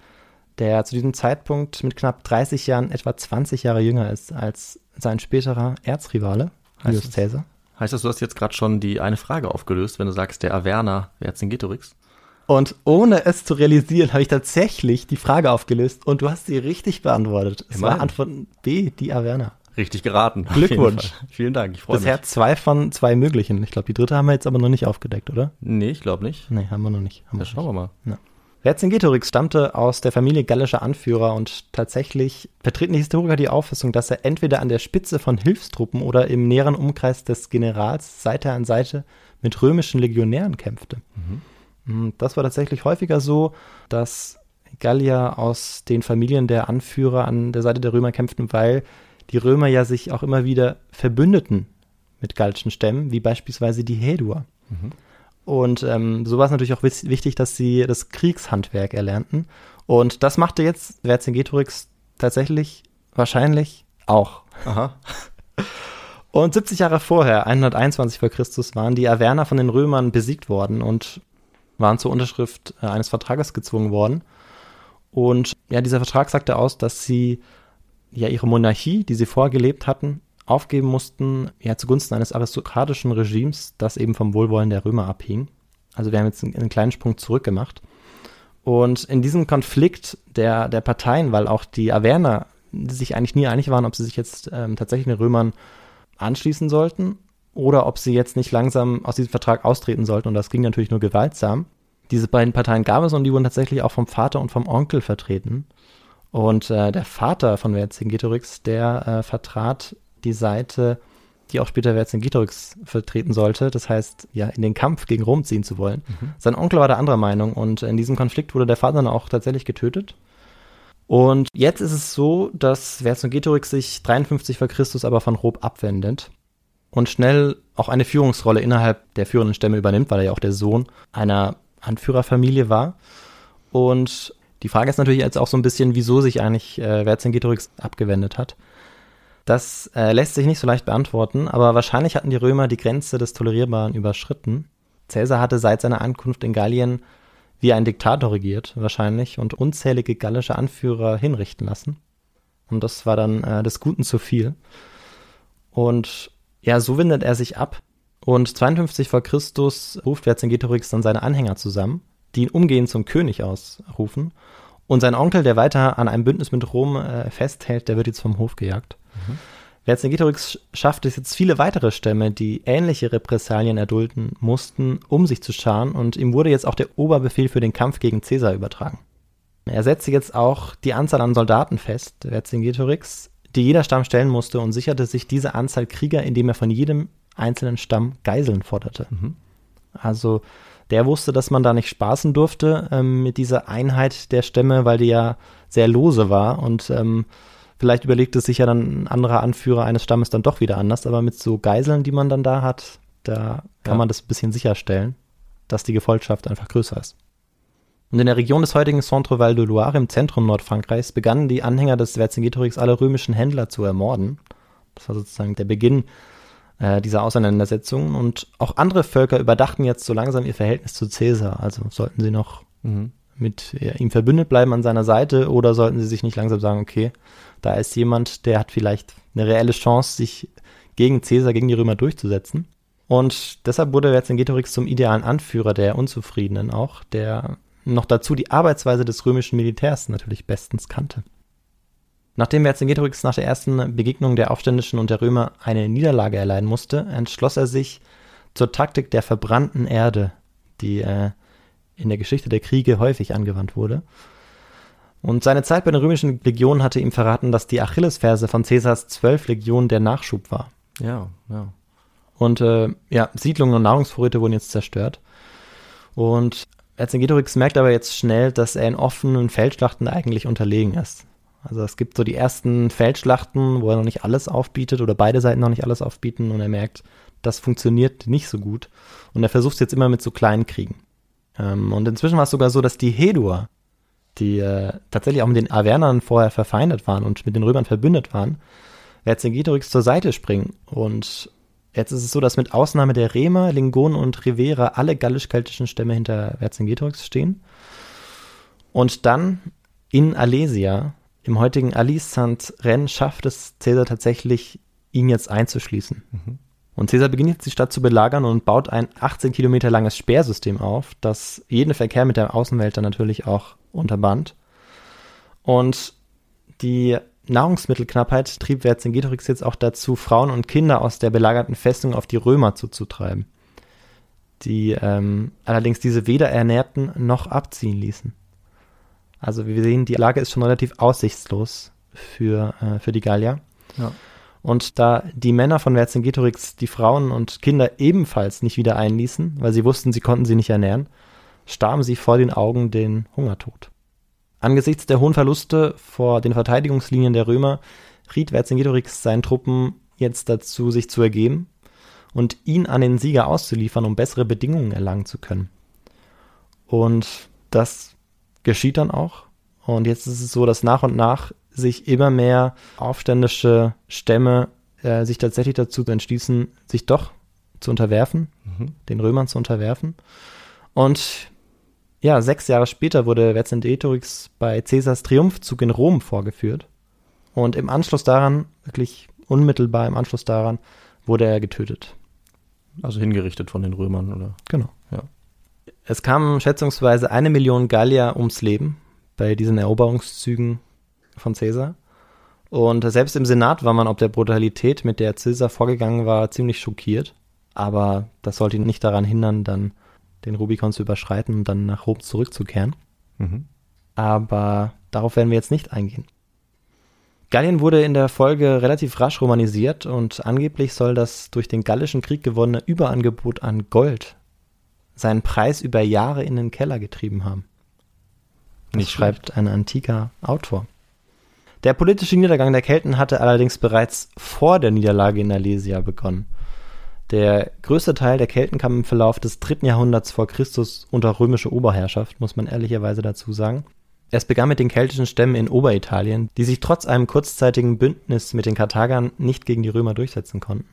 Speaker 3: der zu diesem Zeitpunkt mit knapp 30 Jahren etwa 20 Jahre jünger ist als sein späterer Erzrivale, Julius Caesar.
Speaker 2: Heißt das, du hast jetzt gerade schon die eine Frage aufgelöst, wenn du sagst, der Averna Vercingetorix?
Speaker 3: Und ohne es zu realisieren, habe ich tatsächlich die Frage aufgelöst und du hast sie richtig beantwortet. Es Immerhin. war Antwort B, die Averna.
Speaker 2: Richtig geraten.
Speaker 3: Glückwunsch.
Speaker 2: Vielen Dank, ich freue
Speaker 3: mich. Bisher zwei von zwei möglichen. Ich glaube, die dritte haben wir jetzt aber noch nicht aufgedeckt, oder?
Speaker 2: Nee, ich glaube nicht.
Speaker 3: Nee, haben wir noch nicht. Haben
Speaker 2: ja, schauen wir mal. Ja.
Speaker 3: Vercingetorix stammte aus der Familie gallischer Anführer und tatsächlich vertreten die Historiker die Auffassung, dass er entweder an der Spitze von Hilfstruppen oder im näheren Umkreis des Generals Seite an Seite mit römischen Legionären kämpfte. Mhm. Hm, das war tatsächlich häufiger so, dass Gallier aus den Familien der Anführer an der Seite der Römer kämpften, weil die Römer ja sich auch immer wieder verbündeten mit gallischen Stämmen, wie beispielsweise die Häduer. Mhm. Und ähm, so war es natürlich auch wichtig, dass sie das Kriegshandwerk erlernten. Und das machte jetzt Vercingetorix tatsächlich wahrscheinlich auch.
Speaker 2: Aha.
Speaker 3: Und 70 Jahre vorher, 121 vor Christus, waren die Averner von den Römern besiegt worden und waren zur Unterschrift äh, eines Vertrages gezwungen worden. Und ja, dieser Vertrag sagte aus, dass sie ja ihre Monarchie, die sie vorgelebt hatten, aufgeben mussten, ja zugunsten eines aristokratischen Regimes, das eben vom Wohlwollen der Römer abhing. Also wir haben jetzt einen, einen kleinen Sprung zurückgemacht. Und in diesem Konflikt der, der Parteien, weil auch die Averner sich eigentlich nie einig waren, ob sie sich jetzt ähm, tatsächlich den Römern anschließen sollten oder ob sie jetzt nicht langsam aus diesem Vertrag austreten sollten. Und das ging natürlich nur gewaltsam. Diese beiden Parteien gab es und die wurden tatsächlich auch vom Vater und vom Onkel vertreten. Und äh, der Vater von Vercingetorix, der äh, vertrat die Seite, die auch später Vercingetorix vertreten sollte. Das heißt, ja, in den Kampf gegen Rom ziehen zu wollen. Mhm. Sein Onkel war der anderer Meinung und in diesem Konflikt wurde der Vater dann auch tatsächlich getötet. Und jetzt ist es so, dass Vercingetorix sich 53 vor Christus aber von Rom abwendet und schnell auch eine Führungsrolle innerhalb der führenden Stämme übernimmt, weil er ja auch der Sohn einer Anführerfamilie war. Und die Frage ist natürlich jetzt auch so ein bisschen, wieso sich eigentlich äh, Vercingetorix abgewendet hat. Das äh, lässt sich nicht so leicht beantworten, aber wahrscheinlich hatten die Römer die Grenze des Tolerierbaren überschritten. Caesar hatte seit seiner Ankunft in Gallien wie ein Diktator regiert, wahrscheinlich, und unzählige gallische Anführer hinrichten lassen. Und das war dann äh, des Guten zu viel. Und ja, so wendet er sich ab. Und 52 vor Christus ruft Vercingetorix dann seine Anhänger zusammen die ihn umgehend zum König ausrufen. Und sein Onkel, der weiter an einem Bündnis mit Rom äh, festhält, der wird jetzt vom Hof gejagt. Mhm. Vercingetorix schafft es jetzt viele weitere Stämme, die ähnliche Repressalien erdulden mussten, um sich zu scharen und ihm wurde jetzt auch der Oberbefehl für den Kampf gegen Caesar übertragen. Er setzte jetzt auch die Anzahl an Soldaten fest, Vercingetorix, die jeder Stamm stellen musste und sicherte sich diese Anzahl Krieger, indem er von jedem einzelnen Stamm Geiseln forderte. Mhm. Also der wusste, dass man da nicht spaßen durfte ähm, mit dieser Einheit der Stämme, weil die ja sehr lose war und ähm, vielleicht überlegte sich ja dann ein anderer Anführer eines Stammes dann doch wieder anders, aber mit so Geiseln, die man dann da hat, da kann ja. man das ein bisschen sicherstellen, dass die Gefolgschaft einfach größer ist. Und in der Region des heutigen Centre-Val de Loire im Zentrum Nordfrankreichs begannen die Anhänger des Vercingetorix alle römischen Händler zu ermorden. Das war sozusagen der Beginn äh, dieser Auseinandersetzungen. Und auch andere Völker überdachten jetzt so langsam ihr Verhältnis zu Caesar. Also sollten sie noch mhm. mit ihm verbündet bleiben an seiner Seite oder sollten sie sich nicht langsam sagen, okay, da ist jemand, der hat vielleicht eine reelle Chance, sich gegen Caesar, gegen die Römer durchzusetzen. Und deshalb wurde Vercingetorix zum idealen Anführer der Unzufriedenen auch, der noch dazu die Arbeitsweise des römischen Militärs natürlich bestens kannte. Nachdem Vercingetorix nach der ersten Begegnung der Aufständischen und der Römer eine Niederlage erleiden musste, entschloss er sich zur Taktik der verbrannten Erde, die äh, in der Geschichte der Kriege häufig angewandt wurde. Und seine Zeit bei den römischen Legionen hatte ihm verraten, dass die Achillesferse von Caesars zwölf Legionen der Nachschub war.
Speaker 2: Ja, ja.
Speaker 3: Und äh, ja, Siedlungen und Nahrungsvorräte wurden jetzt zerstört. Und Vercingetorix merkt aber jetzt schnell, dass er in offenen Feldschlachten eigentlich unterlegen ist. Also es gibt so die ersten Feldschlachten, wo er noch nicht alles aufbietet oder beide Seiten noch nicht alles aufbieten und er merkt, das funktioniert nicht so gut. Und er versucht es jetzt immer mit so kleinen Kriegen. Ähm, und inzwischen war es sogar so, dass die Hedua, die äh, tatsächlich auch mit den Avernern vorher verfeindet waren und mit den Römern verbündet waren, Vercingetorix zur Seite springen. Und jetzt ist es so, dass mit Ausnahme der Remer, Lingonen und Rivera alle gallisch-keltischen Stämme hinter Vercingetorix stehen. Und dann in Alesia, im heutigen Alisant-Rennen, schafft es Caesar tatsächlich, ihn jetzt einzuschließen. Mhm. Und Caesar beginnt jetzt die Stadt zu belagern und baut ein 18 Kilometer langes Sperrsystem auf, das jeden Verkehr mit der Außenwelt dann natürlich auch unterband. Und die Nahrungsmittelknappheit trieb Vercingetorix jetzt auch dazu, Frauen und Kinder aus der belagerten Festung auf die Römer zuzutreiben, die ähm, allerdings diese weder ernährten noch abziehen ließen. Also wie wir sehen, die Lage ist schon relativ aussichtslos für, äh, für die Gallier. Ja. Und da die Männer von Vercingetorix die Frauen und Kinder ebenfalls nicht wieder einließen, weil sie wussten, sie konnten sie nicht ernähren, starben sie vor den Augen den Hungertod. Angesichts der hohen Verluste vor den Verteidigungslinien der Römer riet Vercingetorix seinen Truppen jetzt dazu, sich zu ergeben und ihn an den Sieger auszuliefern, um bessere Bedingungen erlangen zu können. Und das geschieht dann auch. Und jetzt ist es so, dass nach und nach sich immer mehr aufständische Stämme äh, sich tatsächlich dazu entschließen, sich doch zu unterwerfen, mhm. den Römern zu unterwerfen. Und ja, sechs Jahre später wurde Vercingetorix bei Caesars Triumphzug in Rom vorgeführt. Und im Anschluss daran, wirklich unmittelbar im Anschluss daran, wurde er getötet.
Speaker 2: Also hingerichtet von den Römern, oder?
Speaker 3: Genau. Es kamen schätzungsweise eine Million Gallier ums Leben bei diesen Eroberungszügen von Caesar. Und selbst im Senat war man ob der Brutalität, mit der Caesar vorgegangen war, ziemlich schockiert. Aber das sollte ihn nicht daran hindern, dann den Rubikon zu überschreiten und dann nach Rom zurückzukehren. Mhm. Aber darauf werden wir jetzt nicht eingehen. Gallien wurde in der Folge relativ rasch romanisiert und angeblich soll das durch den Gallischen Krieg gewonnene Überangebot an Gold seinen Preis über Jahre in den Keller getrieben haben. Das Nicht schreibt ein antiker Autor. Der politische Niedergang der Kelten hatte allerdings bereits vor der Niederlage in Alesia begonnen. Der größte Teil der Kelten kam im Verlauf des dritten Jahrhunderts vor Christus unter römische Oberherrschaft, muss man ehrlicherweise dazu sagen. Es begann mit den keltischen Stämmen in Oberitalien, die sich trotz einem kurzzeitigen Bündnis mit den Karthagern nicht gegen die Römer durchsetzen konnten.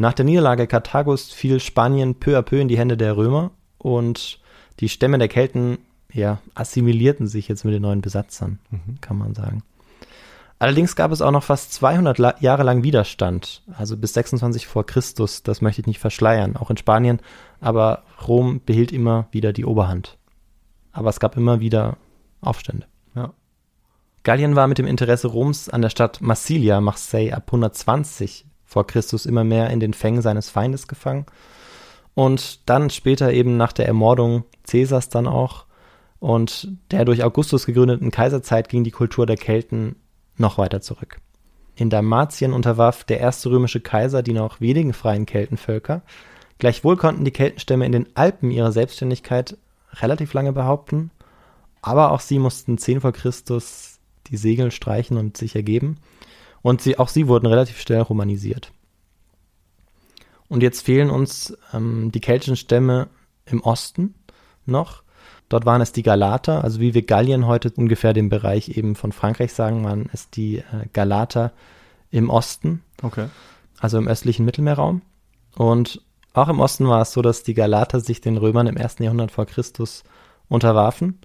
Speaker 3: Nach der Niederlage Karthagos fiel Spanien peu à peu in die Hände der Römer und die Stämme der Kelten ja, assimilierten sich jetzt mit den neuen Besatzern, mhm. kann man sagen. Allerdings gab es auch noch fast 200 La Jahre lang Widerstand, also bis 26 vor Christus, das möchte ich nicht verschleiern, auch in Spanien, aber Rom behielt immer wieder die Oberhand. Aber es gab immer wieder Aufstände. Ja. Gallien war mit dem Interesse Roms an der Stadt Massilia, Marseille, ab 120 vor Christus immer mehr in den Fängen seines Feindes gefangen. Und dann später eben nach der Ermordung Caesars dann auch und der durch Augustus gegründeten Kaiserzeit ging die Kultur der Kelten noch weiter zurück. In Dalmatien unterwarf der erste römische Kaiser die noch wenigen freien Keltenvölker. Gleichwohl konnten die Keltenstämme in den Alpen ihre Selbstständigkeit relativ lange behaupten, aber auch sie mussten 10 vor Christus die Segel streichen und sich ergeben. Und sie, auch sie wurden relativ schnell romanisiert. Und jetzt fehlen uns ähm, die keltischen Stämme im Osten noch. Dort waren es die Galater, also wie wir Gallien heute ungefähr den Bereich eben von Frankreich sagen, waren es die äh, Galater im Osten.
Speaker 2: Okay.
Speaker 3: Also im östlichen Mittelmeerraum. Und auch im Osten war es so, dass die Galater sich den Römern im ersten Jahrhundert vor Christus unterwarfen.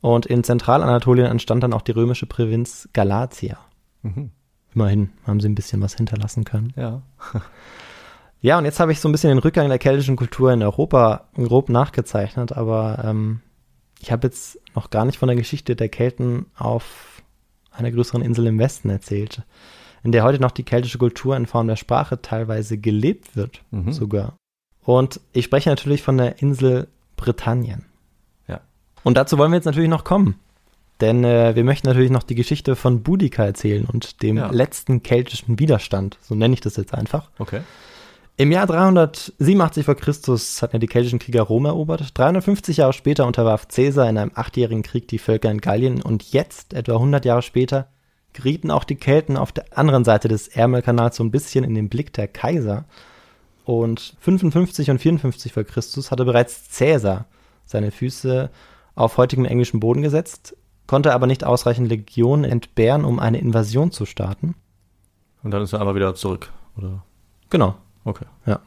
Speaker 3: Und in Zentralanatolien entstand dann auch die römische Provinz Galatia. Mhm. Immerhin haben sie ein bisschen was hinterlassen können.
Speaker 2: Ja.
Speaker 3: ja, und jetzt habe ich so ein bisschen den Rückgang der keltischen Kultur in Europa grob nachgezeichnet, aber ähm, ich habe jetzt noch gar nicht von der Geschichte der Kelten auf einer größeren Insel im Westen erzählt, in der heute noch die keltische Kultur in Form der Sprache teilweise gelebt wird, mhm. sogar. Und ich spreche natürlich von der Insel Britannien.
Speaker 2: Ja.
Speaker 3: Und dazu wollen wir jetzt natürlich noch kommen. Denn äh, wir möchten natürlich noch die Geschichte von Boudica erzählen und dem ja. letzten keltischen Widerstand, so nenne ich das jetzt einfach.
Speaker 2: Okay.
Speaker 3: Im Jahr 387 vor Christus hatten ja die keltischen Krieger Rom erobert. 350 Jahre später unterwarf Caesar in einem achtjährigen Krieg die Völker in Gallien und jetzt, etwa 100 Jahre später, gerieten auch die Kelten auf der anderen Seite des Ärmelkanals so ein bisschen in den Blick der Kaiser. Und 55 und 54 vor Christus hatte bereits Caesar seine Füße auf heutigem englischen Boden gesetzt, konnte aber nicht ausreichend Legionen entbehren, um eine Invasion zu starten.
Speaker 2: Und dann ist er aber wieder zurück, oder?
Speaker 3: Genau.
Speaker 2: Okay.
Speaker 3: Ja.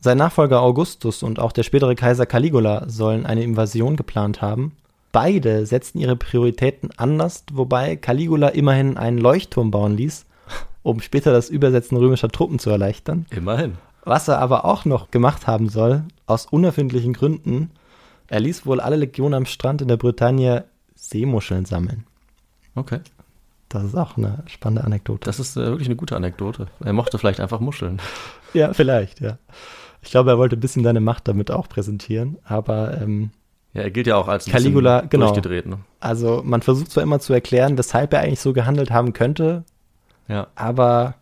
Speaker 3: Sein Nachfolger Augustus und auch der spätere Kaiser Caligula sollen eine Invasion geplant haben. Beide setzten ihre Prioritäten anders, wobei Caligula immerhin einen Leuchtturm bauen ließ, um später das Übersetzen römischer Truppen zu erleichtern.
Speaker 2: Immerhin.
Speaker 3: Was er aber auch noch gemacht haben soll, aus unerfindlichen Gründen, er ließ wohl alle Legionen am Strand in der Bretagne Seemuscheln sammeln.
Speaker 2: Okay.
Speaker 3: Das ist auch eine spannende Anekdote.
Speaker 2: Das ist äh, wirklich eine gute Anekdote. Er mochte vielleicht einfach Muscheln.
Speaker 3: Ja, vielleicht, ja. Ich glaube, er wollte ein bisschen seine Macht damit auch präsentieren, aber ähm,
Speaker 2: Ja, er gilt ja auch als
Speaker 3: Caligula, genau.
Speaker 2: durchgedreht. Ne?
Speaker 3: also man versucht zwar immer zu erklären, weshalb er eigentlich so gehandelt haben könnte,
Speaker 2: Ja.
Speaker 3: aber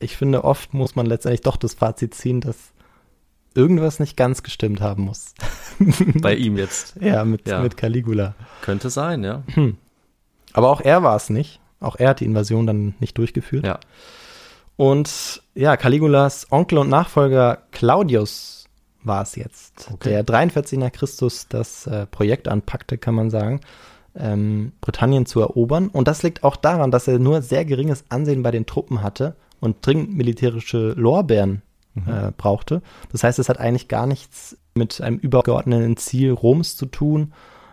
Speaker 3: ich finde, oft muss man letztendlich doch das Fazit ziehen, dass irgendwas nicht ganz gestimmt haben muss.
Speaker 2: Bei ihm jetzt.
Speaker 3: Ja, mit,
Speaker 2: Ja.
Speaker 3: mit Caligula.
Speaker 2: Könnte sein, ja.
Speaker 3: Aber auch er war es nicht. Auch er hat die Invasion dann nicht durchgeführt.
Speaker 2: Ja.
Speaker 3: Und ja, Caligulas Onkel und Nachfolger Claudius war es jetzt,
Speaker 2: Okay.
Speaker 3: der 43 nach Christus das äh, Projekt anpackte, kann man sagen, ähm, Britannien zu erobern. Und das liegt auch daran, dass er nur sehr geringes Ansehen bei den Truppen hatte und dringend militärische Lorbeeren äh, brauchte. Das heißt, es hat eigentlich gar nichts mit einem übergeordneten Ziel Roms zu tun,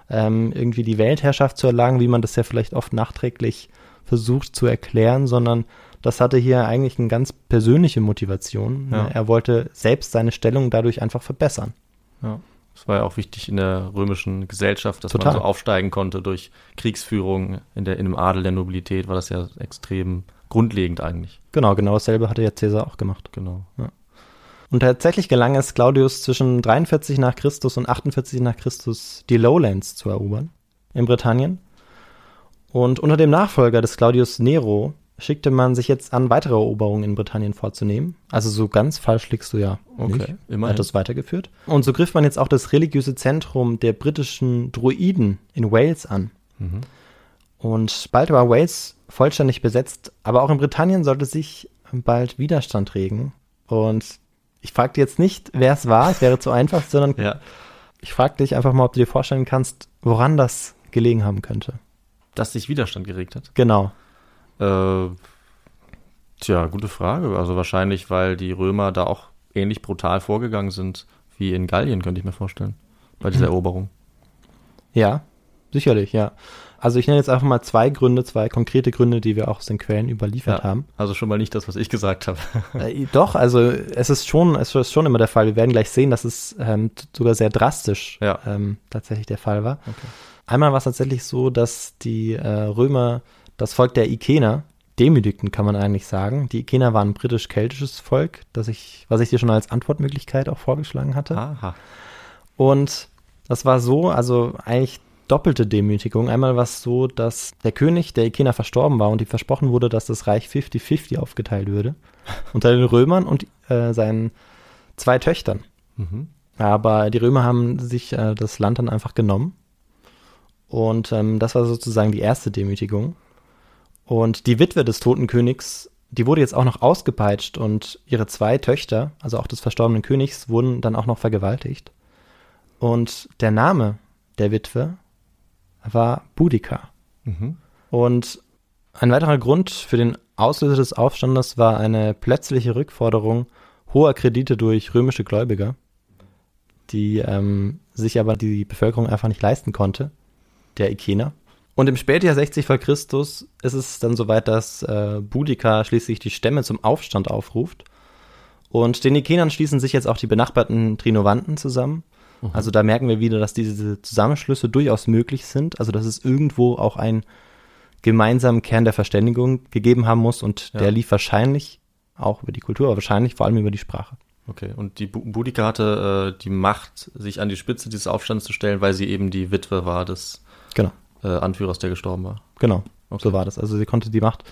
Speaker 3: ähm, irgendwie die Weltherrschaft zu erlangen, wie man das ja vielleicht oft nachträglich versucht zu erklären, sondern das hatte hier eigentlich eine ganz persönliche Motivation.
Speaker 2: Ja.
Speaker 3: Er wollte selbst seine Stellung dadurch einfach verbessern.
Speaker 2: ja. Das war ja auch wichtig in der römischen Gesellschaft, dass
Speaker 3: Total.
Speaker 2: man so aufsteigen konnte durch Kriegsführung. In, der, in dem Adel der Nobilität war das ja extrem grundlegend eigentlich.
Speaker 3: Genau, genau dasselbe hatte ja Caesar auch gemacht.
Speaker 2: Genau.
Speaker 3: Und tatsächlich gelang es Claudius zwischen 43 nach Christus und 48 nach Christus die Lowlands zu erobern in Britannien. Und unter dem Nachfolger des Claudius Nero schickte man sich jetzt an, weitere Eroberungen in Britannien vorzunehmen. Also so ganz falsch liegst du ja.
Speaker 2: Okay,
Speaker 3: nicht. Er
Speaker 2: immerhin.
Speaker 3: hat das weitergeführt. Und so griff man jetzt auch das religiöse Zentrum der britischen Druiden in Wales an.
Speaker 2: Mhm.
Speaker 3: Und bald war Wales vollständig besetzt, aber auch in Britannien sollte sich bald Widerstand regen. Und ich fragte jetzt nicht, wer es war, es wäre zu einfach, sondern
Speaker 2: Ja.
Speaker 3: ich fragte dich einfach mal, ob du dir vorstellen kannst, woran das gelegen haben könnte.
Speaker 2: Dass sich Widerstand geregt hat.
Speaker 3: Genau.
Speaker 2: Äh, tja, gute Frage. Also wahrscheinlich, weil die Römer da auch ähnlich brutal vorgegangen sind wie in Gallien, könnte ich mir vorstellen. Bei dieser Eroberung.
Speaker 3: Ja, sicherlich, ja. Also ich nenne jetzt einfach mal zwei Gründe, zwei konkrete Gründe, die wir auch aus den Quellen überliefert haben.
Speaker 2: Also schon mal nicht das, was ich gesagt habe.
Speaker 3: Äh, doch, also es ist schon, es ist schon immer der Fall. Wir werden gleich sehen, dass es ähm, sogar sehr drastisch
Speaker 2: Ja.
Speaker 3: ähm, tatsächlich der Fall war. Einmal war es tatsächlich so, dass die äh, Römer das Volk der Ikener demütigten, kann man eigentlich sagen. Die Ikener waren ein britisch-keltisches Volk, das ich, was ich dir schon als Antwortmöglichkeit auch vorgeschlagen hatte.
Speaker 2: Aha.
Speaker 3: Und das war so, also eigentlich doppelte Demütigung. Einmal war es so, dass der König der Ikener verstorben war und ihm versprochen wurde, dass das Reich 50-50 aufgeteilt würde. Unter den Römern und äh, seinen zwei Töchtern.
Speaker 2: Mhm.
Speaker 3: Aber die Römer haben sich äh, das Land dann einfach genommen. Und ähm, das war sozusagen die erste Demütigung. Und die Witwe des toten Königs, die wurde jetzt auch noch ausgepeitscht und ihre zwei Töchter, also auch des verstorbenen Königs, wurden dann auch noch vergewaltigt. Und der Name der Witwe war Boudica.
Speaker 2: Mhm.
Speaker 3: Und ein weiterer Grund für den Auslöser des Aufstandes war eine plötzliche Rückforderung hoher Kredite durch römische Gläubiger, die ähm, sich aber die Bevölkerung einfach nicht leisten konnte, der Ikener. Und im Spätjahr 60 vor Christus ist es dann soweit, dass äh, Boudica schließlich die Stämme zum Aufstand aufruft. Und den Ikenern schließen sich jetzt auch die benachbarten Trinovanten zusammen. Also da merken wir wieder, dass diese Zusammenschlüsse durchaus möglich sind. Also dass es irgendwo auch einen gemeinsamen Kern der Verständigung gegeben haben muss und
Speaker 2: Ja.
Speaker 3: der lief wahrscheinlich auch über die Kultur, aber wahrscheinlich vor allem über die Sprache.
Speaker 2: Okay, und die Boudica hatte äh, die Macht, sich an die Spitze dieses Aufstands zu stellen, weil sie eben die Witwe war des
Speaker 3: Genau,
Speaker 2: äh, Anführers, der gestorben war.
Speaker 3: genau.
Speaker 2: Okay.
Speaker 3: So war das. Also sie konnte die Macht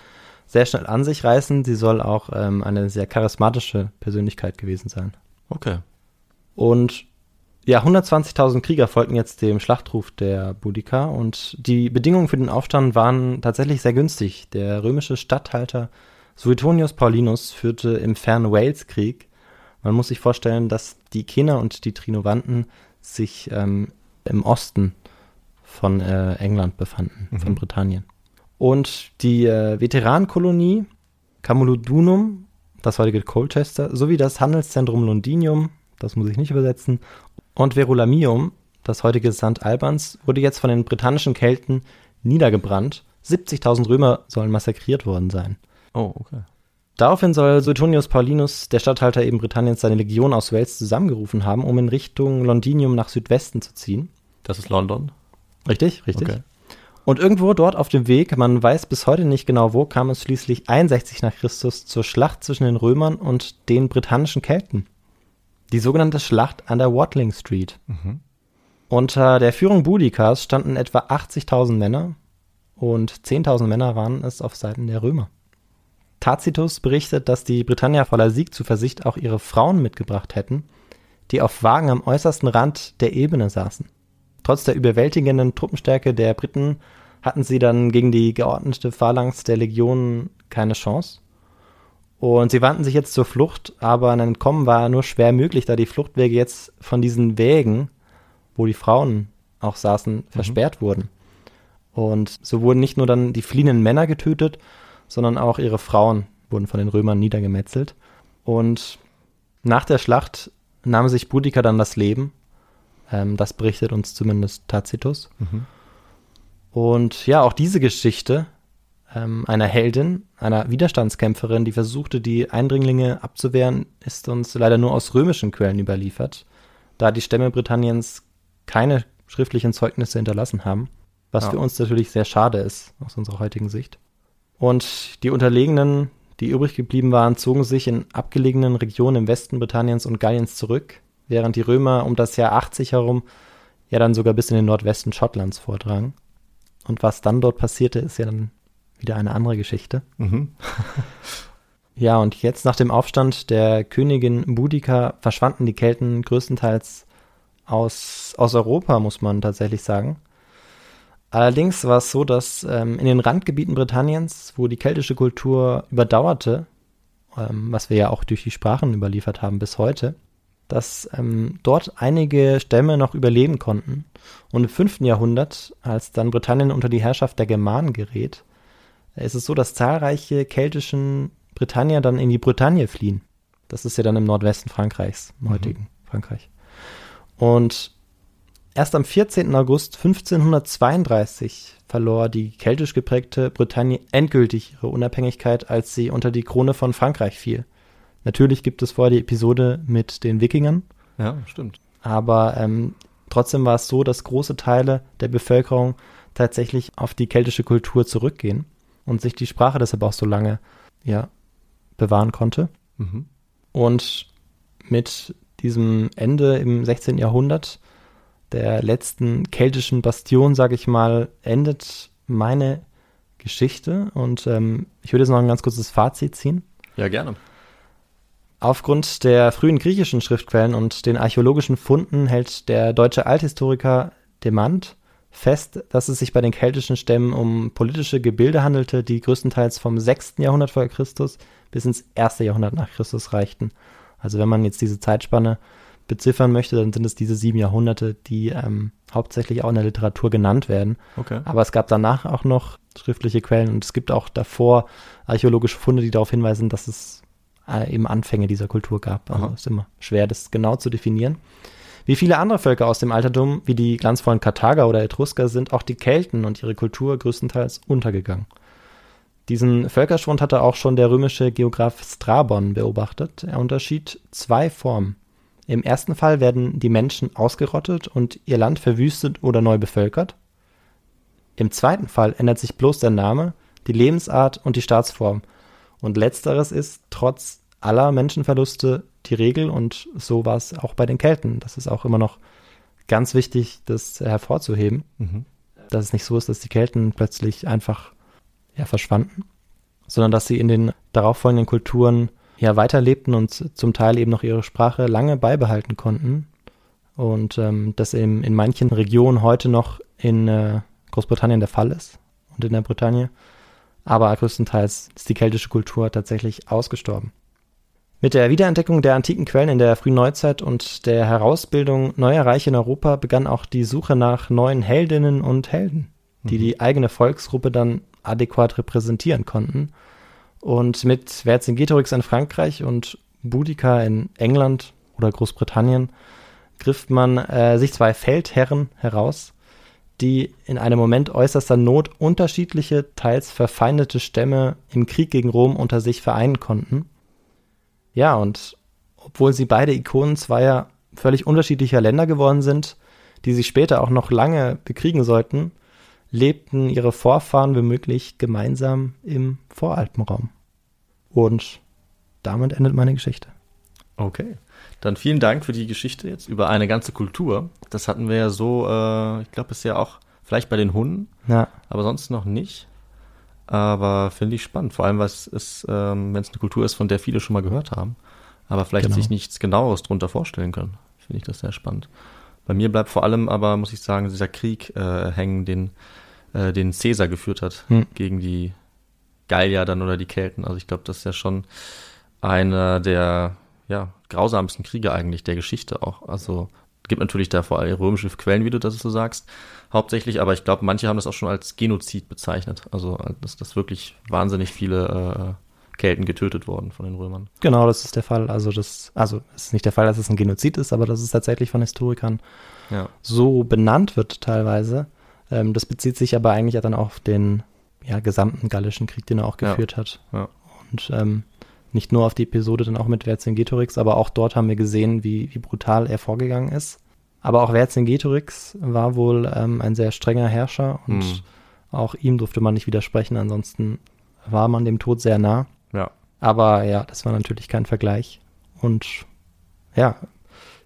Speaker 3: sehr schnell an sich reißen. Sie soll auch ähm, eine sehr charismatische Persönlichkeit gewesen sein.
Speaker 2: Okay.
Speaker 3: Und ja, 120.000 Krieger folgten jetzt dem Schlachtruf der Boudica und die Bedingungen für den Aufstand waren tatsächlich sehr günstig. Der römische Statthalter Suetonius Paulinus führte im fernen Wales-Krieg. Man muss sich vorstellen, dass die Kenner und die Trinovanten sich ähm, im Osten von äh, England befanden,
Speaker 2: Mhm.
Speaker 3: von Britannien. Und die äh, Veteranenkolonie Camulodunum, das heutige Colchester, sowie das Handelszentrum Londinium, das muss ich nicht übersetzen, und Verulamium, das heutige St. Albans, wurde jetzt von den britannischen Kelten niedergebrannt. 70.000 Römer sollen massakriert worden sein.
Speaker 2: Oh, okay.
Speaker 3: Daraufhin soll Suetonius Paulinus, der Statthalter eben Britanniens, seine Legion aus Wales zusammengerufen haben, um in Richtung Londinium nach Südwesten zu ziehen.
Speaker 2: Das ist London.
Speaker 3: Richtig, richtig.
Speaker 2: Okay.
Speaker 3: Und irgendwo dort auf dem Weg, man weiß bis heute nicht genau wo, kam es schließlich 61 nach Christus zur Schlacht zwischen den Römern und den britannischen Kelten. Die sogenannte Schlacht an der Watling Street. Unter der Führung Boudicca's standen etwa 80.000 Männer und 10.000 Männer waren es auf Seiten der Römer. Tacitus berichtet, dass die Britannier voller Siegzuversicht auch ihre Frauen mitgebracht hätten, die auf Wagen am äußersten Rand der Ebene saßen. Trotz der überwältigenden Truppenstärke der Briten hatten sie dann gegen die geordnete Phalanx der Legionen keine Chance. Und sie wandten sich jetzt zur Flucht, aber ein Entkommen war nur schwer möglich, da die Fluchtwege jetzt von diesen Wägen, wo die Frauen auch saßen, versperrt wurden. Und so wurden nicht nur dann die fliehenden Männer getötet, sondern auch ihre Frauen wurden von den Römern niedergemetzelt. Und nach der Schlacht nahm sich Boudica dann das Leben. Ähm, das berichtet uns zumindest Tacitus. Und ja, auch diese Geschichte ähm, einer Heldin, einer Widerstandskämpferin, die versuchte, die Eindringlinge abzuwehren, ist uns leider nur aus römischen Quellen überliefert, da die Stämme Britanniens keine schriftlichen Zeugnisse hinterlassen haben, was
Speaker 2: Ja.
Speaker 3: für uns natürlich sehr schade ist aus unserer heutigen Sicht. Und die Unterlegenen, die übrig geblieben waren, zogen sich in abgelegenen Regionen im Westen Britanniens und Galliens zurück, während die Römer um das Jahr 80 herum ja dann sogar bis in den Nordwesten Schottlands vordrangen. Und was dann dort passierte, ist ja dann wieder eine andere Geschichte.
Speaker 2: Mhm.
Speaker 3: Ja, und jetzt nach dem Aufstand der Königin Boudica verschwanden die Kelten größtenteils aus, aus Europa, muss man tatsächlich sagen. Allerdings war es so, dass ähm, in den Randgebieten Britanniens, wo die keltische Kultur überdauerte, ähm, was wir ja auch durch die Sprachen überliefert haben bis heute, dass ähm, dort einige Stämme noch überleben konnten. Und im 5. Jahrhundert, als dann Britannien unter die Herrschaft der Germanen gerät, ist es so, dass zahlreiche keltischen Britannier dann in die Bretagne fliehen. Das ist ja dann im Nordwesten Frankreichs, im heutigen Frankreich. Und erst am 14. August 1532 verlor die keltisch geprägte Bretagne endgültig ihre Unabhängigkeit, als sie unter die Krone von Frankreich fiel. Natürlich gibt es vorher die Episode mit den Wikingern,
Speaker 2: Ja, stimmt.
Speaker 3: aber ähm, trotzdem war es so, dass große Teile der Bevölkerung tatsächlich auf die keltische Kultur zurückgehen und sich die Sprache deshalb auch so lange ja, bewahren konnte.
Speaker 2: Mhm.
Speaker 3: Und mit diesem Ende im 16. Jahrhundert, der letzten keltischen Bastion, sage ich mal, endet meine Geschichte. Und ähm, ich würde jetzt noch ein ganz kurzes Fazit ziehen.
Speaker 2: Ja, gerne.
Speaker 3: Aufgrund der frühen griechischen Schriftquellen und den archäologischen Funden hält der deutsche Althistoriker Demant fest, dass es sich bei den keltischen Stämmen um politische Gebilde handelte, die größtenteils vom 6. Jahrhundert vor Christus bis ins 1. Jahrhundert nach Christus reichten. Also wenn man jetzt diese Zeitspanne beziffern möchte, dann sind es diese sieben Jahrhunderte, die ähm, hauptsächlich auch in der Literatur genannt werden.
Speaker 2: Okay.
Speaker 3: Aber es gab danach auch noch schriftliche Quellen und es gibt auch davor archäologische Funde, die darauf hinweisen, dass es äh, eben Anfänge dieser Kultur gab. Also
Speaker 2: Aha.
Speaker 3: es ist immer schwer, das genau zu definieren. Wie viele andere Völker aus dem Altertum, wie die glanzvollen Karthager oder Etrusker, sind auch die Kelten und ihre Kultur größtenteils untergegangen. Diesen Völkerschwund hatte auch schon der römische Geograph Strabon beobachtet. Er unterschied zwei Formen. Im ersten Fall werden die Menschen ausgerottet und ihr Land verwüstet oder neu bevölkert. Im zweiten Fall ändert sich bloß der Name, die Lebensart und die Staatsform. Und letzteres ist trotz aller Menschenverluste die Regel und so war es auch bei den Kelten. Das ist auch immer noch ganz wichtig, das hervorzuheben,
Speaker 2: Mhm.
Speaker 3: dass es nicht so ist, dass die Kelten plötzlich einfach ja, verschwanden. sondern dass sie in den darauffolgenden Kulturen ja weiterlebten und zum Teil eben noch ihre Sprache lange beibehalten konnten. Und ähm, das eben in manchen Regionen heute noch in äh, Großbritannien der Fall ist und in der Bretagne. Aber größtenteils ist die keltische Kultur tatsächlich ausgestorben. Mit der Wiederentdeckung der antiken Quellen in der frühen Neuzeit und der Herausbildung neuer Reiche in Europa begann auch die Suche nach neuen Heldinnen und Helden, die mhm. die eigene Volksgruppe dann adäquat repräsentieren konnten. Und mit Vercingetorix in Frankreich und Boudica in England oder Großbritannien griff man äh, sich zwei Feldherren heraus, die in einem Moment äußerster Not unterschiedliche, teils verfeindete Stämme im Krieg gegen Rom unter sich vereinen konnten. Ja, und obwohl sie beide Ikonen zweier völlig unterschiedlicher Länder geworden sind, die sich später auch noch lange bekriegen sollten, lebten ihre Vorfahren womöglich gemeinsam im Voralpenraum. Und damit endet meine Geschichte.
Speaker 2: Okay. Dann vielen Dank für die Geschichte jetzt über eine ganze Kultur. Das hatten wir ja so, äh, ich glaube, bisher auch vielleicht bei den Hunden,
Speaker 3: ja.
Speaker 2: aber sonst noch nicht. Aber finde ich spannend, vor allem, was es, ähm, wenn es eine Kultur ist, von der viele schon mal gehört haben, aber vielleicht genau. sich nichts genaueres drunter vorstellen können. Finde ich das sehr spannend. Bei mir bleibt vor allem aber, muss ich sagen, dieser Krieg äh, hängen, den, äh, den Caesar geführt hat hm. gegen die Gallier dann oder die Kelten. Also ich glaube, das ist ja schon einer der ja, grausamsten Kriege eigentlich der Geschichte auch. Also gibt natürlich da vor allem römische Quellen, wie du das so sagst, hauptsächlich, aber ich glaube, manche haben das auch schon als Genozid bezeichnet. Also, dass, dass wirklich wahnsinnig viele äh, Kelten getötet wurden von den Römern.
Speaker 3: Genau, das ist der Fall. Also, das, also es ist nicht der Fall, dass es ein Genozid ist, aber dass es tatsächlich von Historikern ja. so benannt wird teilweise. Ähm, das bezieht sich aber eigentlich dann auf den ja, gesamten gallischen Krieg, den er auch geführt ja. hat. Ja. Und ähm, nicht nur auf die Episode, dann auch mit Vercingetorix, aber auch dort haben wir gesehen, wie, wie brutal er vorgegangen ist. Aber auch Vercingetorix war wohl ähm, ein sehr strenger Herrscher und mhm. auch ihm durfte man nicht widersprechen, ansonsten war man dem Tod sehr nah.
Speaker 2: Ja.
Speaker 3: Aber ja, das war natürlich kein Vergleich. Und ja,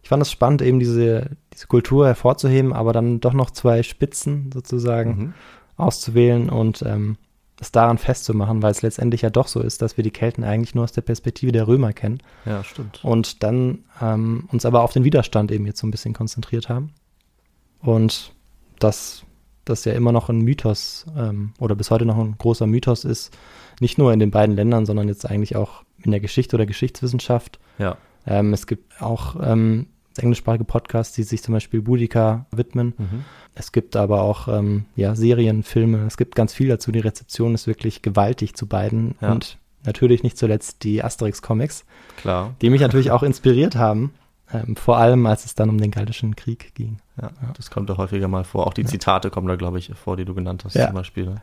Speaker 3: ich fand es spannend, eben diese, diese Kultur hervorzuheben, aber dann doch noch zwei Spitzen sozusagen mhm. auszuwählen und ähm, es daran festzumachen, weil es letztendlich ja doch so ist, dass wir die Kelten eigentlich nur aus der Perspektive der Römer kennen.
Speaker 2: Ja, stimmt.
Speaker 3: Und dann ähm, uns aber auf den Widerstand eben jetzt so ein bisschen konzentriert haben. Und dass das ja immer noch ein Mythos ähm, oder bis heute noch ein großer Mythos ist, nicht nur in den beiden Ländern, sondern jetzt eigentlich auch in der Geschichte oder Geschichtswissenschaft.
Speaker 2: Ja.
Speaker 3: Ähm, es gibt auch ähm, englischsprachige Podcasts, die sich zum Beispiel Boudica widmen. Mhm. Es gibt aber auch ähm, ja, Serien, Filme, es gibt ganz viel dazu. Die Rezeption ist wirklich gewaltig zu beiden ja. und natürlich nicht zuletzt die Asterix-Comics,
Speaker 2: Klar.
Speaker 3: die mich natürlich auch inspiriert haben. Ähm, vor allem, als es dann um den Gallischen Krieg ging.
Speaker 2: Ja, ja. das kommt da häufiger mal vor. Auch die Zitate kommen da, glaube ich, vor, die du genannt hast zum Beispiel. Ne?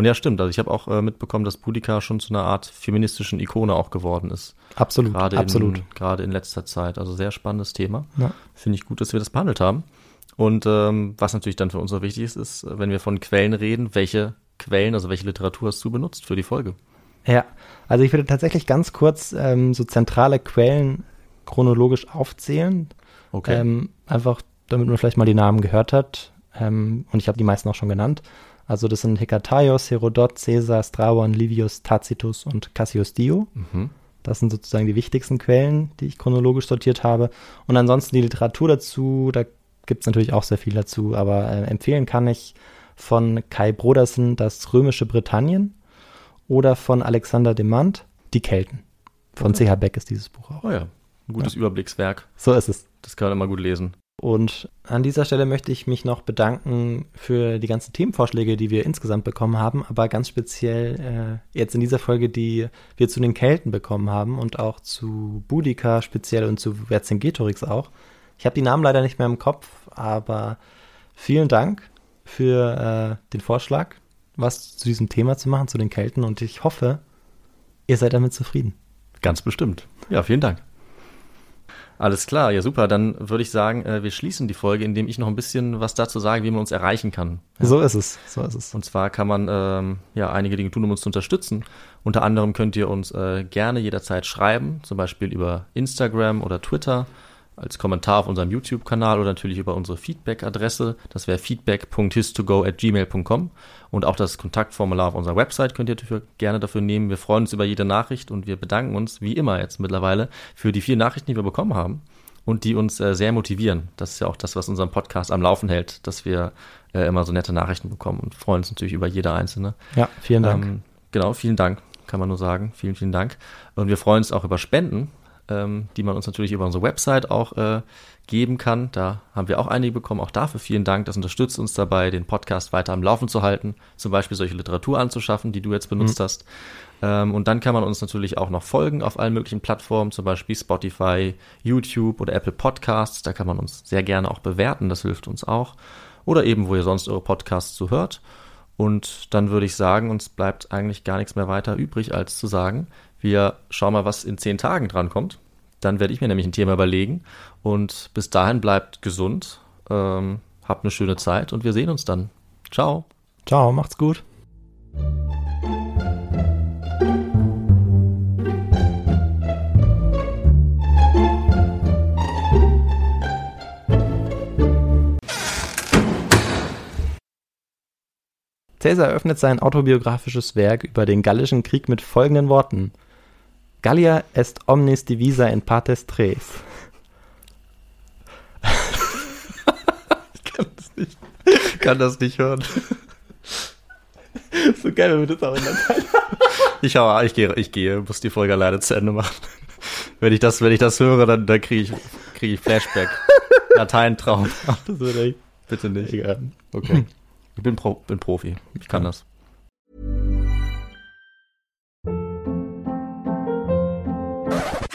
Speaker 2: Und ja, stimmt. Also ich habe auch äh, mitbekommen, dass Boudica schon zu einer Art feministischen Ikone auch geworden ist.
Speaker 3: Absolut,
Speaker 2: gerade
Speaker 3: absolut.
Speaker 2: In, gerade in letzter Zeit. Also sehr spannendes Thema. Finde ich gut, dass wir das behandelt haben. Und ähm, was natürlich dann für uns auch wichtig ist, ist, wenn wir von Quellen reden, welche Quellen, also welche Literatur hast du benutzt für die Folge?
Speaker 3: Ja, also ich würde tatsächlich ganz kurz ähm, so zentrale Quellen chronologisch aufzählen.
Speaker 2: Okay.
Speaker 3: Ähm, einfach, damit man vielleicht mal die Namen gehört hat. Ähm, und ich habe die meisten auch schon genannt. Also das sind Hekataios, Herodot, Caesar, Strabon, Livius, Tacitus und Cassius Dio. Mhm. Das sind sozusagen die wichtigsten Quellen, die ich chronologisch sortiert habe. Und ansonsten die Literatur dazu, da gibt es natürlich auch sehr viel dazu, aber äh, empfehlen kann ich von Kai Brodersen das römische Britannien oder von Alexander Demand die Kelten. Von okay. C.H. Beck ist dieses Buch auch.
Speaker 2: Oh ja, ein gutes ja. Überblickswerk.
Speaker 3: So ist es.
Speaker 2: Das kann man immer gut lesen.
Speaker 3: Und an dieser Stelle möchte ich mich noch bedanken für die ganzen Themenvorschläge, die wir insgesamt bekommen haben, aber ganz speziell äh, jetzt in dieser Folge, die wir zu den Kelten bekommen haben und auch zu Boudica speziell und zu Vercingetorix auch. Ich habe die Namen leider nicht mehr im Kopf, aber vielen Dank für äh, den Vorschlag, was zu diesem Thema zu machen, zu den Kelten. Und ich hoffe, ihr seid damit zufrieden.
Speaker 2: Ganz bestimmt. Ja, vielen Dank. Alles klar, ja super. Dann würde ich sagen, äh, wir schließen die Folge, indem ich noch ein bisschen was dazu sage, wie man uns erreichen kann.
Speaker 3: Ja. So ist es, so ist es.
Speaker 2: Und zwar kann man ähm, ja einige Dinge tun, um uns zu unterstützen. Unter anderem könnt ihr uns äh, gerne jederzeit schreiben, zum Beispiel über Instagram oder Twitter als Kommentar auf unserem YouTube-Kanal oder natürlich über unsere Feedback-Adresse. Das wäre feedback.histogo.gmail.com. Und auch das Kontaktformular auf unserer Website könnt ihr dafür, gerne dafür nehmen. Wir freuen uns über jede Nachricht und wir bedanken uns, wie immer jetzt mittlerweile, für die vielen Nachrichten, die wir bekommen haben und die uns äh, sehr motivieren. Das ist ja auch das, was unseren Podcast am Laufen hält, dass wir äh, immer so nette Nachrichten bekommen und freuen uns natürlich über jede einzelne.
Speaker 3: Ja, vielen Dank.
Speaker 2: Ähm, genau, vielen Dank, kann man nur sagen. Vielen, vielen Dank. Und wir freuen uns auch über Spenden, ähm, die man uns natürlich über unsere Website auch äh, geben kann. Da haben wir auch einige bekommen. Auch dafür vielen Dank. Das unterstützt uns dabei, den Podcast weiter am Laufen zu halten. Zum Beispiel solche Literatur anzuschaffen, die du jetzt benutzt mhm. hast. Ähm, und dann kann man uns natürlich auch noch folgen auf allen möglichen Plattformen, zum Beispiel Spotify, YouTube oder Apple Podcasts. Da kann man uns sehr gerne auch bewerten. Das hilft uns auch. Oder eben, wo ihr sonst eure Podcasts so hört. Und dann würde ich sagen, uns bleibt eigentlich gar nichts mehr weiter übrig, als zu sagen, wir schauen mal, was in zehn Tagen dran kommt. Dann werde ich mir nämlich ein Thema überlegen. Und bis dahin bleibt gesund, ähm, habt eine schöne Zeit und wir sehen uns dann. Ciao.
Speaker 3: Ciao, macht's gut. Caesar eröffnet sein autobiografisches Werk über den Gallischen Krieg mit folgenden Worten: Gallia est omnis divisa in partes tres.
Speaker 2: ich kann das nicht, kann das nicht hören.
Speaker 3: so geil, wenn wir das auch in der Zeit
Speaker 2: Ich, hau, ich gehe, ich gehe, muss die Folge alleine zu Ende machen. Wenn ich das, wenn ich das höre, dann, dann kriege ich, krieg ich Flashback. Lateintraum.
Speaker 3: Das wird echt.
Speaker 2: Bitte nicht.
Speaker 3: Egal.
Speaker 2: Okay. Ich bin, Pro, bin Profi. Ich kann das.